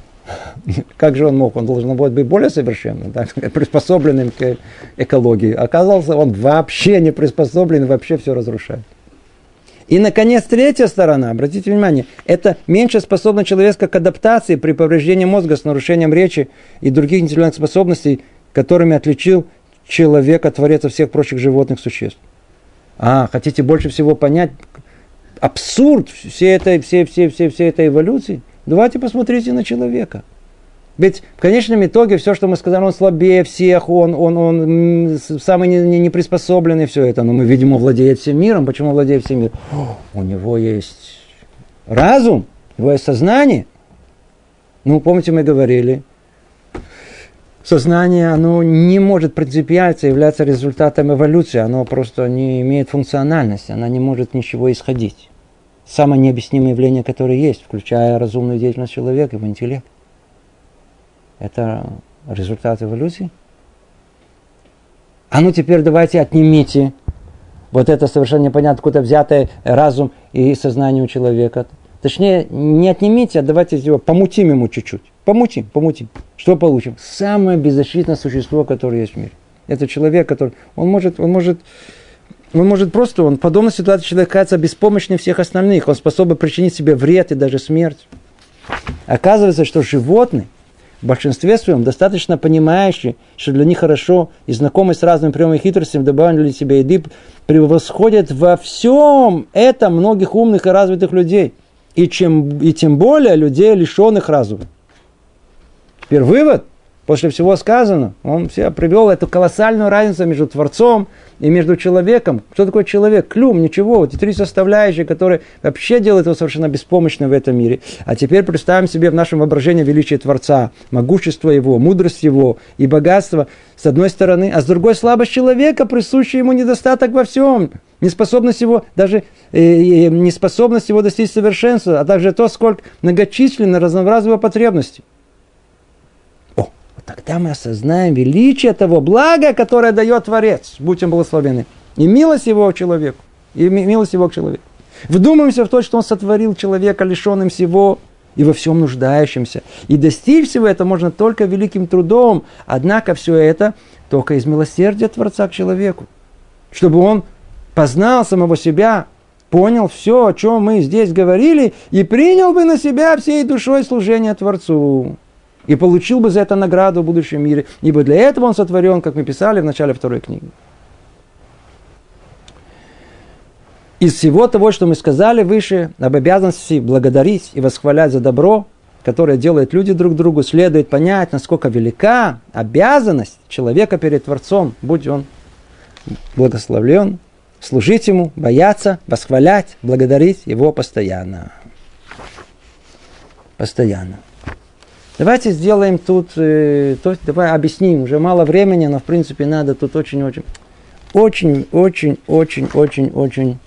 Как же он мог? Он должен был быть более совершенным, так, приспособленным к экологии. Оказался он вообще не приспособлен, вообще все разрушает. И, наконец, третья сторона, обратите внимание, это меньше способна человека к адаптации при повреждении мозга с нарушением речи и других интеллектуальных способностей, которыми отличил человека, творец всех прочих животных существ. А, хотите больше всего понять абсурд всей этой, всей, всей, всей, всей этой эволюции? Давайте посмотрите на человека. Ведь в конечном итоге все, что мы сказали, он слабее всех, он, он, он самый неприспособленный, все это. Но мы видим, он владеет всем миром. Почему владеет всем миром? У него есть разум, у него есть сознание. Ну, помните, мы говорили, сознание, оно не может принципиально являться результатом эволюции, оно просто не имеет функциональности, оно не может ничего исходить. Самое необъяснимое явление, которое есть, включая разумную деятельность человека, его интеллект. Это результат эволюции. А ну теперь давайте отнимите вот это совершенно непонятно, откуда взятый разум и сознание у человека. Точнее, не отнимите, а давайте его помутим ему чуть-чуть. Помутим, помутим. Что получим? Самое беззащитное существо, которое есть в мире. Это человек, который... Он может, он может, он может просто, он в подобной ситуации человек кажется беспомощнее всех остальных. Он способен причинить себе вред и даже смерть. Оказывается, что животные в большинстве своем достаточно понимающие, что для них хорошо и знакомые с разными приемами хитростями, добавляют для себя еды, превосходят во всем это многих умных и развитых людей. И, чем, и тем более людей, лишенных разума. Теперь вывод, после всего сказанного, он все привел эту колоссальную разницу между Творцом и между человеком. Что такое человек? Клюм, ничего. Вот эти три составляющие, которые вообще делают его совершенно беспомощным в этом мире. А теперь представим себе в нашем воображении величие Творца, могущество его, мудрость его и богатство с одной стороны, а с другой слабость человека, присущая ему недостаток во всем. Неспособность его, даже э, э, неспособность его достичь совершенства, а также то, сколько многочисленны разнообразные его потребности. Тогда мы осознаем величие того блага, которое дает Творец, будь он благословенный. И милость его человеку. И милость его к человеку. Вдумаемся в то, что он сотворил человека, лишенным всего и во всем нуждающимся. И достичь всего это можно только великим трудом. Однако все это только из милосердия Творца к человеку. Чтобы он познал самого себя, понял все, о чем мы здесь говорили, и принял бы на себя всей душой служение Творцу и получил бы за это награду в будущем мире, ибо для этого он сотворен, как мы писали в начале второй книги. Из всего того, что мы сказали выше, об обязанности благодарить и восхвалять за добро, которое делают люди друг другу, следует понять, насколько велика обязанность человека перед Творцом, будь он благословлен, служить ему, бояться, восхвалять, благодарить его постоянно. Постоянно. Давайте сделаем тут, э, то, давай объясним, уже мало времени, но в принципе надо тут очень-очень, очень-очень, очень-очень, очень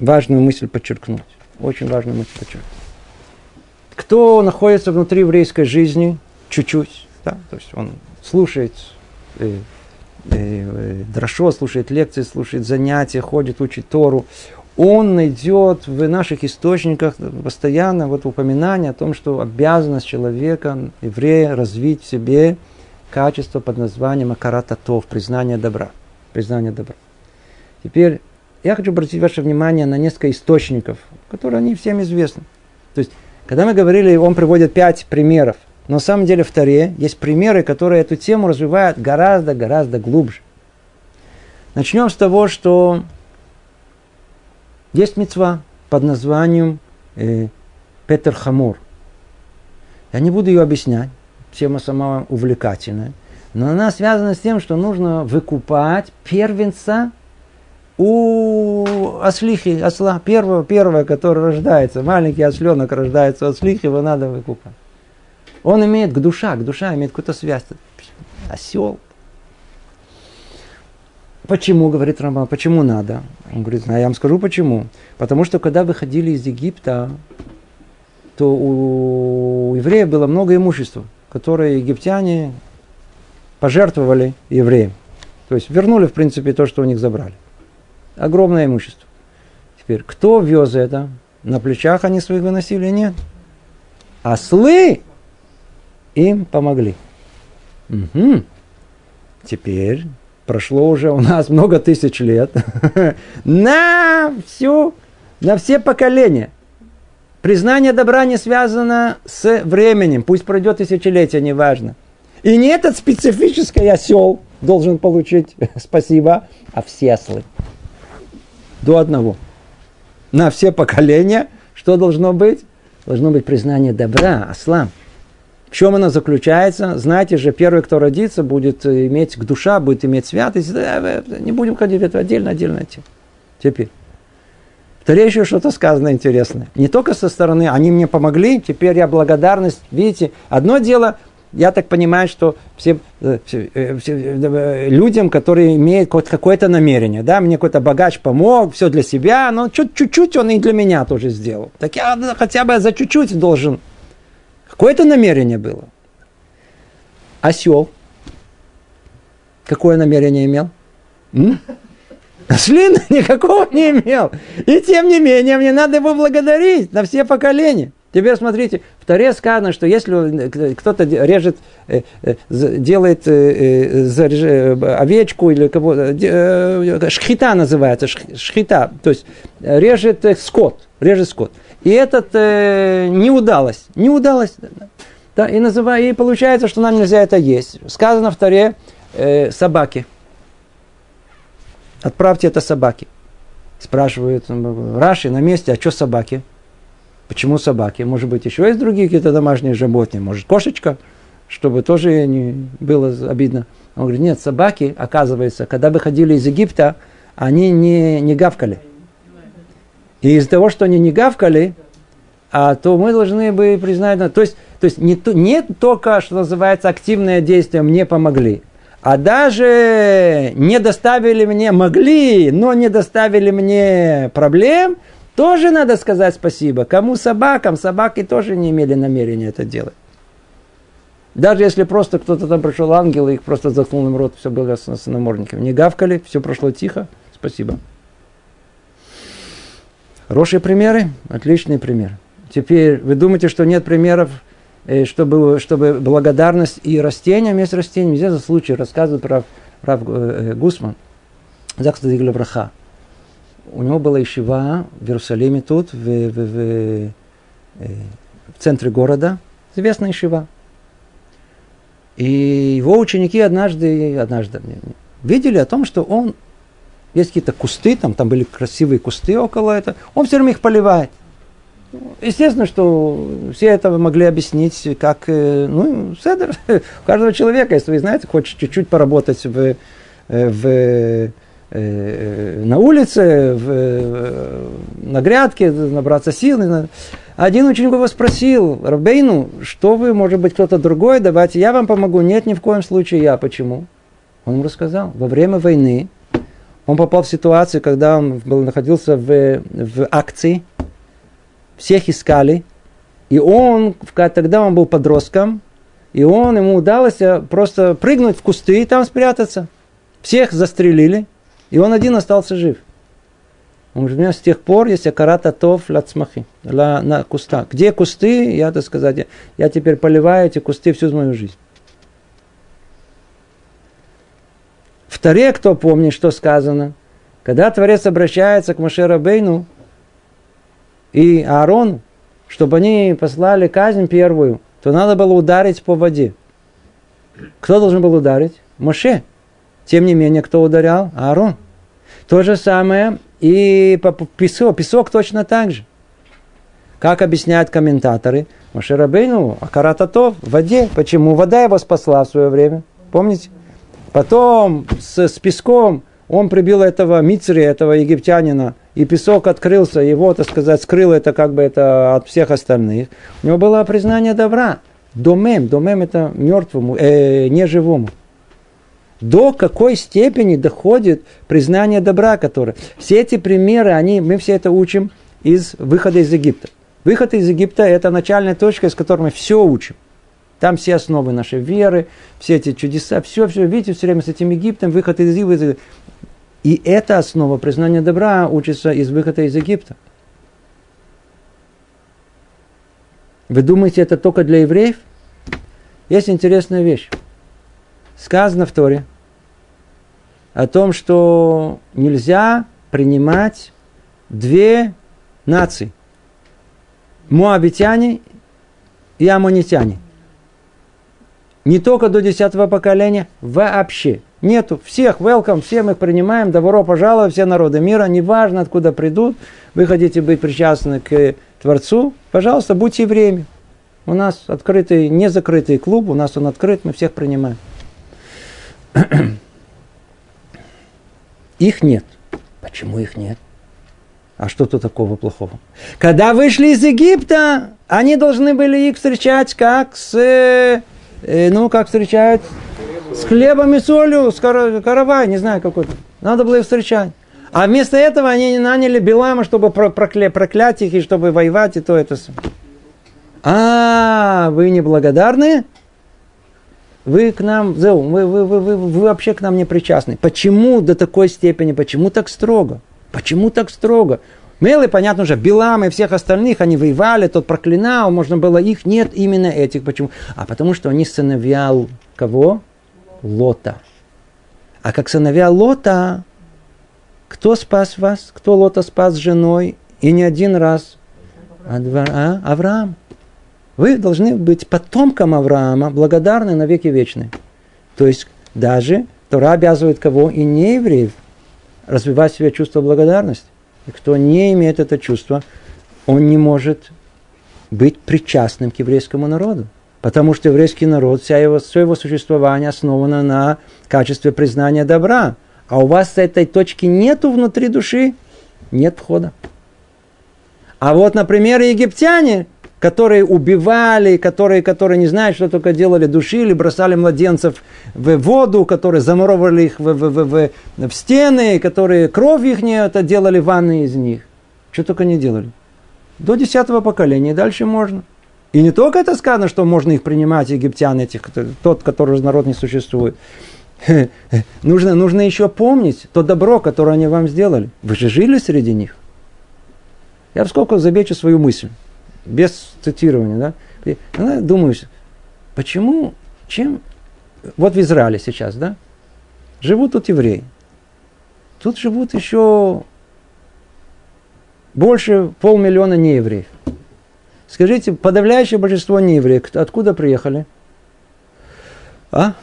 важную мысль подчеркнуть. Очень важную мысль подчеркнуть. Кто находится внутри еврейской жизни чуть-чуть, да, то есть он слушает э, э, э, дрошо, слушает лекции, слушает занятия, ходит, учит Тору, он найдет в наших источниках постоянно вот упоминание о том, что обязанность человека, еврея, развить в себе качество под названием акарататов, признание добра. Признание добра. Теперь я хочу обратить ваше внимание на несколько источников, которые они всем известны. То есть, когда мы говорили, он приводит пять примеров, но на самом деле в Таре есть примеры, которые эту тему развивают гораздо-гораздо глубже. Начнем с того, что есть мецва под названием э, Петер Хамур. Я не буду ее объяснять, тема сама увлекательная. Но она связана с тем, что нужно выкупать первенца у ослихи, осла, первого, первого, который рождается. Маленький осленок рождается у ослихи, его надо выкупать. Он имеет к душа, к душа имеет какую-то связь. Осел, Почему, говорит Рамбан, почему надо? Он говорит, а я вам скажу почему. Потому что когда выходили из Египта, то у евреев было много имущества, которое египтяне пожертвовали евреям. То есть вернули, в принципе, то, что у них забрали. Огромное имущество. Теперь, кто вез это? На плечах они своих выносили? Нет. Ослы им помогли. Угу. Теперь прошло уже у нас много тысяч лет, на всю, на все поколения. Признание добра не связано с временем, пусть пройдет тысячелетие, неважно. И не этот специфический осел должен получить спасибо, а все ослы. До одного. На все поколения что должно быть? Должно быть признание добра, ослам. В чем она заключается? Знаете же, первый, кто родится, будет иметь к душа, будет иметь святость. Не будем ходить в это отдельно, отдельно. Теперь. Второе еще что-то сказано интересное. Не только со стороны, они мне помогли, теперь я благодарность. Видите, одно дело, я так понимаю, что всем, э, все, э, все, э, людям, которые имеют какое-то намерение, да, мне какой-то богач помог, все для себя, но чуть-чуть он и для меня тоже сделал. Так я хотя бы за чуть-чуть должен. Какое-то намерение было. Осел. Какое намерение имел? М? Шлин никакого не имел. И тем не менее, мне надо его благодарить на все поколения. Теперь смотрите, в Таре сказано, что если кто-то режет, э, э, делает э, овечку или кого шхита называется, шхита, то есть режет скот, режет скот. И этот не удалось, не удалось. Да, и, называя, и получается, что нам нельзя это есть. Сказано в Таре собаки. Отправьте это собаке. Спрашивают Раши на месте, а что собаки? Почему собаки? Может быть, еще есть другие какие-то домашние животные? Может, кошечка? Чтобы тоже не было обидно. Он говорит, нет, собаки, оказывается, когда выходили из Египта, они не, не гавкали. И из-за того, что они не гавкали, а, то мы должны бы признать, то есть, то есть не, не только, что называется, активное действие мне помогли, а даже не доставили мне, могли, но не доставили мне проблем, тоже надо сказать спасибо. Кому собакам? Собаки тоже не имели намерения это делать. Даже если просто кто-то там пришел ангел, и их просто заткнул им рот, все было с намордником. Не гавкали, все прошло тихо. Спасибо. Хорошие примеры, отличный пример. Теперь вы думаете, что нет примеров Э, чтобы, чтобы благодарность и растениям есть растения. Здесь за случай рассказывает про Рав э, Гусман. Закста браха. У него была ишива в Иерусалиме тут, в, в, в, э, в центре города. Известная ишива. И его ученики однажды, однажды видели о том, что он есть какие-то кусты, там, там были красивые кусты около этого, он все время их поливает. Естественно, что все это могли объяснить как, э, ну, седер. У каждого человека, если вы знаете, хочет чуть-чуть поработать в, э, в, э, на улице, в, на грядке, набраться сил. Один ученик его спросил, Рабейну, что вы, может быть, кто-то другой, давайте я вам помогу. Нет, ни в коем случае я. Почему? Он ему рассказал. Во время войны он попал в ситуацию, когда он был, находился в, в акции – всех искали, и он, тогда он был подростком, и он, ему удалось э, просто прыгнуть в кусты и там спрятаться. Всех застрелили, и он один остался жив. Он говорит, у меня с тех пор есть акарата тов лацмахи, на кустах. Где кусты, я, так сказать, я теперь поливаю эти кусты всю мою жизнь. Второе, кто помнит, что сказано, когда Творец обращается к Машера Бейну, и Аарону, чтобы они послали казнь первую, то надо было ударить по воде. Кто должен был ударить? Моше. Тем не менее, кто ударял? Аарон. То же самое и по песок. Песок точно так же. Как объясняют комментаторы, Моше Рабейну, Акарататов, в воде. Почему? Вода его спасла в свое время. Помните? Потом с, с песком он прибил этого Мицри, этого египтянина, и песок открылся, его, так сказать, скрыл это как бы это от всех остальных. У него было признание добра. Домем, домем это мертвому, э, неживому. До какой степени доходит признание добра, которое... Все эти примеры, они, мы все это учим из выхода из Египта. Выход из Египта – это начальная точка, из которой мы все учим. Там все основы нашей веры, все эти чудеса, все, все, видите, все время с этим Египтом, выход из Египта. И эта основа признания добра учится из выхода из Египта. Вы думаете, это только для евреев? Есть интересная вещь. Сказано в Торе о том, что нельзя принимать две нации. Моабитяне и амонитяне. Не только до десятого поколения, вообще – Нету. Всех welcome, всем их принимаем. Добро пожаловать, все народы мира. Неважно, откуда придут. Вы хотите быть причастны к Творцу. Пожалуйста, будьте евреями. У нас открытый, не закрытый клуб, у нас он открыт, мы всех принимаем. Их нет. Почему их нет? А что тут такого плохого? Когда вышли из Египта, они должны были их встречать как с, ну, как встречают с хлебом и солью, с каравай, не знаю какой-то. Надо было их встречать. А вместо этого они наняли Билама, чтобы прокля- проклять их и чтобы воевать, и то это. А, вы неблагодарны? Вы к нам, вы, вы, вы, вы, вы вообще к нам не причастны. Почему до такой степени, почему так строго? Почему так строго? Мелы, понятно уже, Билам и всех остальных, они воевали, тот проклинал, можно было их, нет именно этих. Почему? А потому что они сыновья кого? Лота. А как сыновья Лота, кто спас вас? Кто Лота спас женой? И не один раз. А, а? Авраам. Вы должны быть потомком Авраама, благодарны на веки вечные. То есть даже Тора обязывает кого? И не евреев развивать в себе чувство благодарности. И кто не имеет это чувство, он не может быть причастным к еврейскому народу. Потому что еврейский народ, вся его, все его существование основано на качестве признания добра. А у вас этой точки нету внутри души, нет входа. А вот, например, египтяне, которые убивали, которые, которые не знают, что только делали, душили, бросали младенцев в воду, которые замуровали их в, в, в, в, в стены, которые кровь их не это делали ванны из них. Что только не делали. До десятого поколения, дальше можно. И не только это сказано, что можно их принимать, египтян этих, тот, который народ не существует. Нужно, нужно еще помнить то добро, которое они вам сделали. Вы же жили среди них. Я сколько забечу свою мысль без цитирования, да, она думаю, почему, чем, вот в Израиле сейчас, да, живут тут евреи, тут живут еще больше полмиллиона неевреев. Скажите, подавляющее большинство неевреев, откуда приехали? А?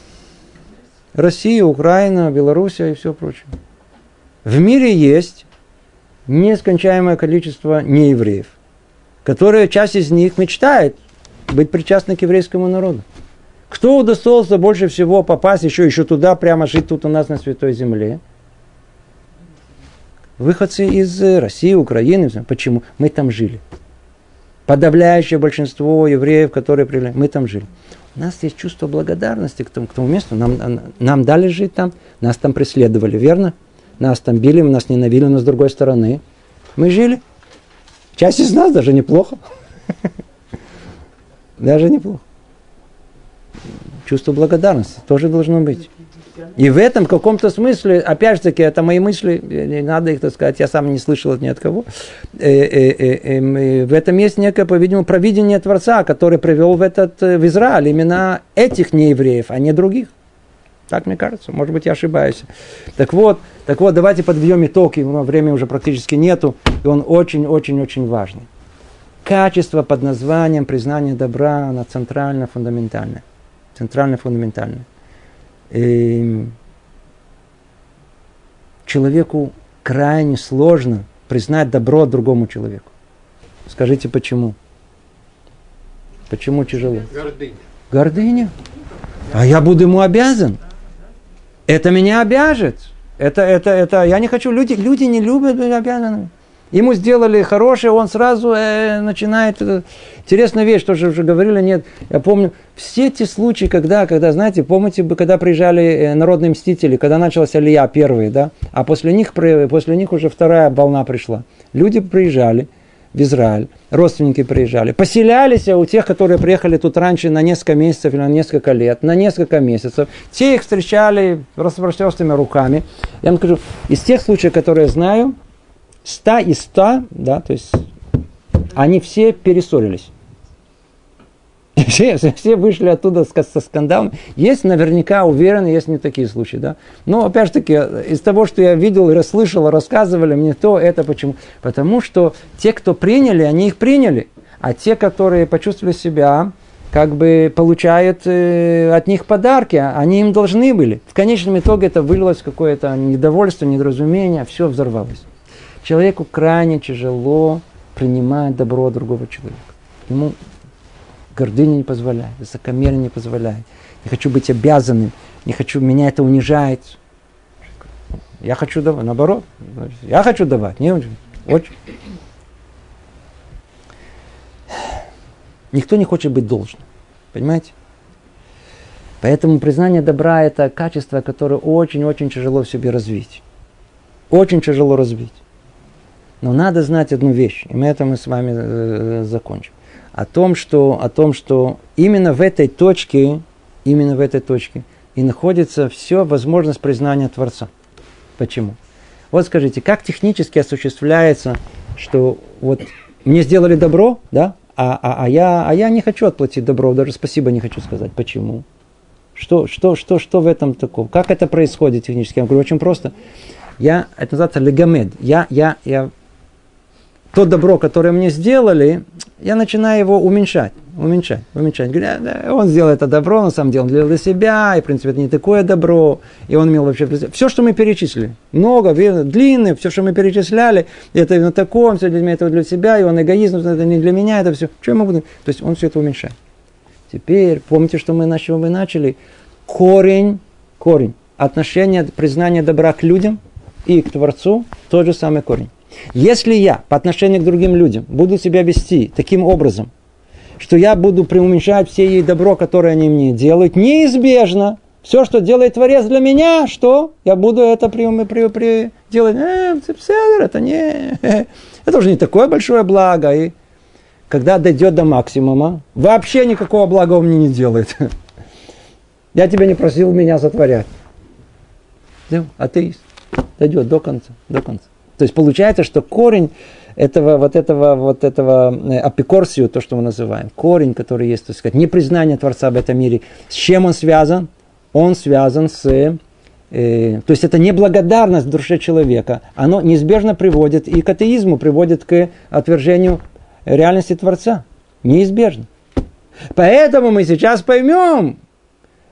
Россия, Украина, Белоруссия и все прочее. В мире есть нескончаемое количество неевреев которые часть из них мечтает быть причастны к еврейскому народу. Кто удостоился больше всего попасть еще, еще туда, прямо жить тут у нас на Святой Земле? Выходцы из России, Украины. Почему? Мы там жили. Подавляющее большинство евреев, которые привели, мы там жили. У нас есть чувство благодарности к тому, к тому месту. Нам, нам дали жить там, нас там преследовали, верно? Нас там били, нас ненавидели, но с другой стороны. Мы жили. Часть из нас даже неплохо. Даже неплохо. Чувство благодарности тоже должно быть. И в этом каком-то смысле, опять же таки, это мои мысли, не надо их, так сказать, я сам не слышал от ни от кого. Э, э, э, в этом есть некое, по-видимому, провидение Творца, который привел в, этот, в Израиль именно этих неевреев, а не других. Так мне кажется. Может быть, я ошибаюсь. Так вот, так вот, давайте подведем итог. Его времени уже практически нету. И он очень-очень-очень важный. Качество под названием признание добра, оно центрально фундаментальное. Центрально фундаментальное. И человеку крайне сложно признать добро другому человеку. Скажите, почему? Почему тяжело? Гордыня. Гордыня? А я буду ему обязан. Это меня обяжет. Это, это, это, я не хочу, люди, люди не любят быть обязанными. Ему сделали хорошее, он сразу э, начинает... Э, интересная вещь, тоже уже говорили, нет. Я помню, все те случаи, когда, когда знаете, помните, когда приезжали э, народные мстители, когда началась Алия первые, да, а после них, после них уже вторая волна пришла. Люди приезжали, в Израиль, родственники приезжали, поселялись у тех, которые приехали тут раньше на несколько месяцев или на несколько лет, на несколько месяцев. Те их встречали распростертыми руками. Я вам скажу, из тех случаев, которые я знаю, 100 из 100, да, то есть они все перессорились. Все, все вышли оттуда со скандалом. Есть наверняка, уверен, есть не такие случаи. Да? Но опять же таки, из того, что я видел и расслышал, рассказывали мне то, это почему. Потому что те, кто приняли, они их приняли. А те, которые почувствовали себя, как бы получают э, от них подарки, они им должны были. В конечном итоге это вылилось какое-то недовольство, недоразумение, все взорвалось. Человеку крайне тяжело принимать добро другого человека. Ему Гордыня не позволяет, высокомерие не позволяет. Не хочу быть обязанным, не хочу, меня это унижает. Я хочу давать, наоборот. Я хочу давать, не очень. Никто не хочет быть должным. Понимаете? Поэтому признание добра – это качество, которое очень-очень тяжело в себе развить. Очень тяжело развить. Но надо знать одну вещь, и мы это мы с вами э, закончим. О том, что, о том, что именно в этой точке, именно в этой точке и находится все возможность признания Творца. Почему? Вот скажите, как технически осуществляется, что вот мне сделали добро, да, а, а, а, я, а я не хочу отплатить добро, даже спасибо не хочу сказать. Почему? Что, что, что, что в этом такого? Как это происходит технически? Я говорю, очень просто. Я, это называется легамед. Я, я, я, то добро, которое мне сделали, я начинаю его уменьшать, уменьшать, уменьшать. Говорю, да, он сделал это добро, на самом деле он делал для себя, и, в принципе, это не такое добро, и он имел вообще... Все, что мы перечислили, много, длинное, все, что мы перечисляли, это на таком, все для меня, это для себя, и он эгоизм, это не для меня, это все. Что я могу... То есть он все это уменьшает. Теперь, помните, что мы, на чего мы начали? Корень, корень, отношение, признание добра к людям и к Творцу, тот же самый корень. Если я по отношению к другим людям буду себя вести таким образом, что я буду преуменьшать все ей добро, которое они мне делают, неизбежно все, что делает Творец для меня, что я буду это при, при, при, делать. Э, это не, это уже не такое большое благо. И когда дойдет до максимума, вообще никакого блага он мне не делает. Я тебя не просил меня затворять. Атеист. Дойдет до конца, до конца. То есть получается, что корень этого вот этого вот этого э, апикорсию, то, что мы называем, корень, который есть, так сказать, непризнание Творца в этом мире, с чем он связан? Он связан с э, то есть это неблагодарность в душе человека, оно неизбежно приводит и к атеизму, приводит к отвержению реальности Творца. Неизбежно. Поэтому мы сейчас поймем,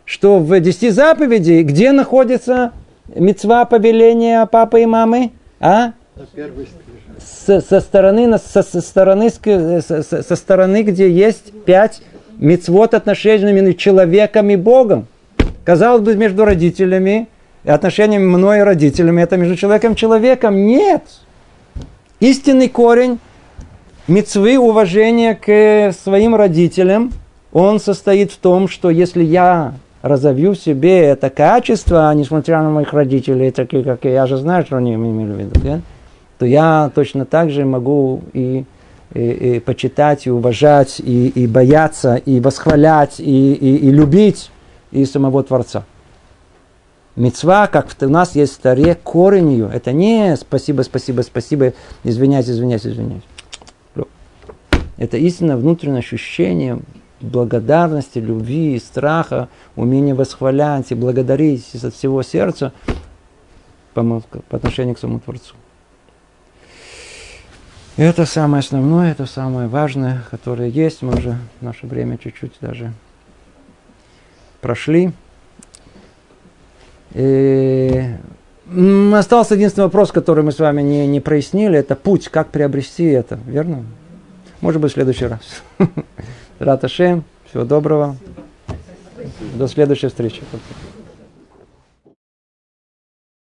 что в десяти заповедей, где находится мецва повеления папы и мамы? А? Со, со, стороны, со, со, стороны, со, со стороны, где есть пять мецвод отношений между человеком и Богом. Казалось бы, между родителями и отношениями мной и родителями, это между человеком и человеком. Нет. Истинный корень мецвы уважения к своим родителям, он состоит в том, что если я разовью в себе это качество, несмотря на моих родителей, такие как я, я же знаю, что они имели в виду, да? то я точно так же могу и, и, и почитать, и уважать, и, и бояться, и восхвалять, и, и, и любить и самого Творца. Мецва, как у нас есть в старе, корень ее. Это не спасибо, спасибо, спасибо, извиняюсь, извиняюсь, извиняюсь. Это истинно внутреннее ощущение благодарности, любви, страха, умения восхвалять и благодарить от всего сердца по, по отношению к самому Творцу. И это самое основное, это самое важное, которое есть. Мы уже наше время чуть-чуть даже прошли. И остался единственный вопрос, который мы с вами не, не прояснили. Это путь, как приобрести это, верно? Может быть, в следующий раз. Раташем. Всего доброго. До следующей встречи.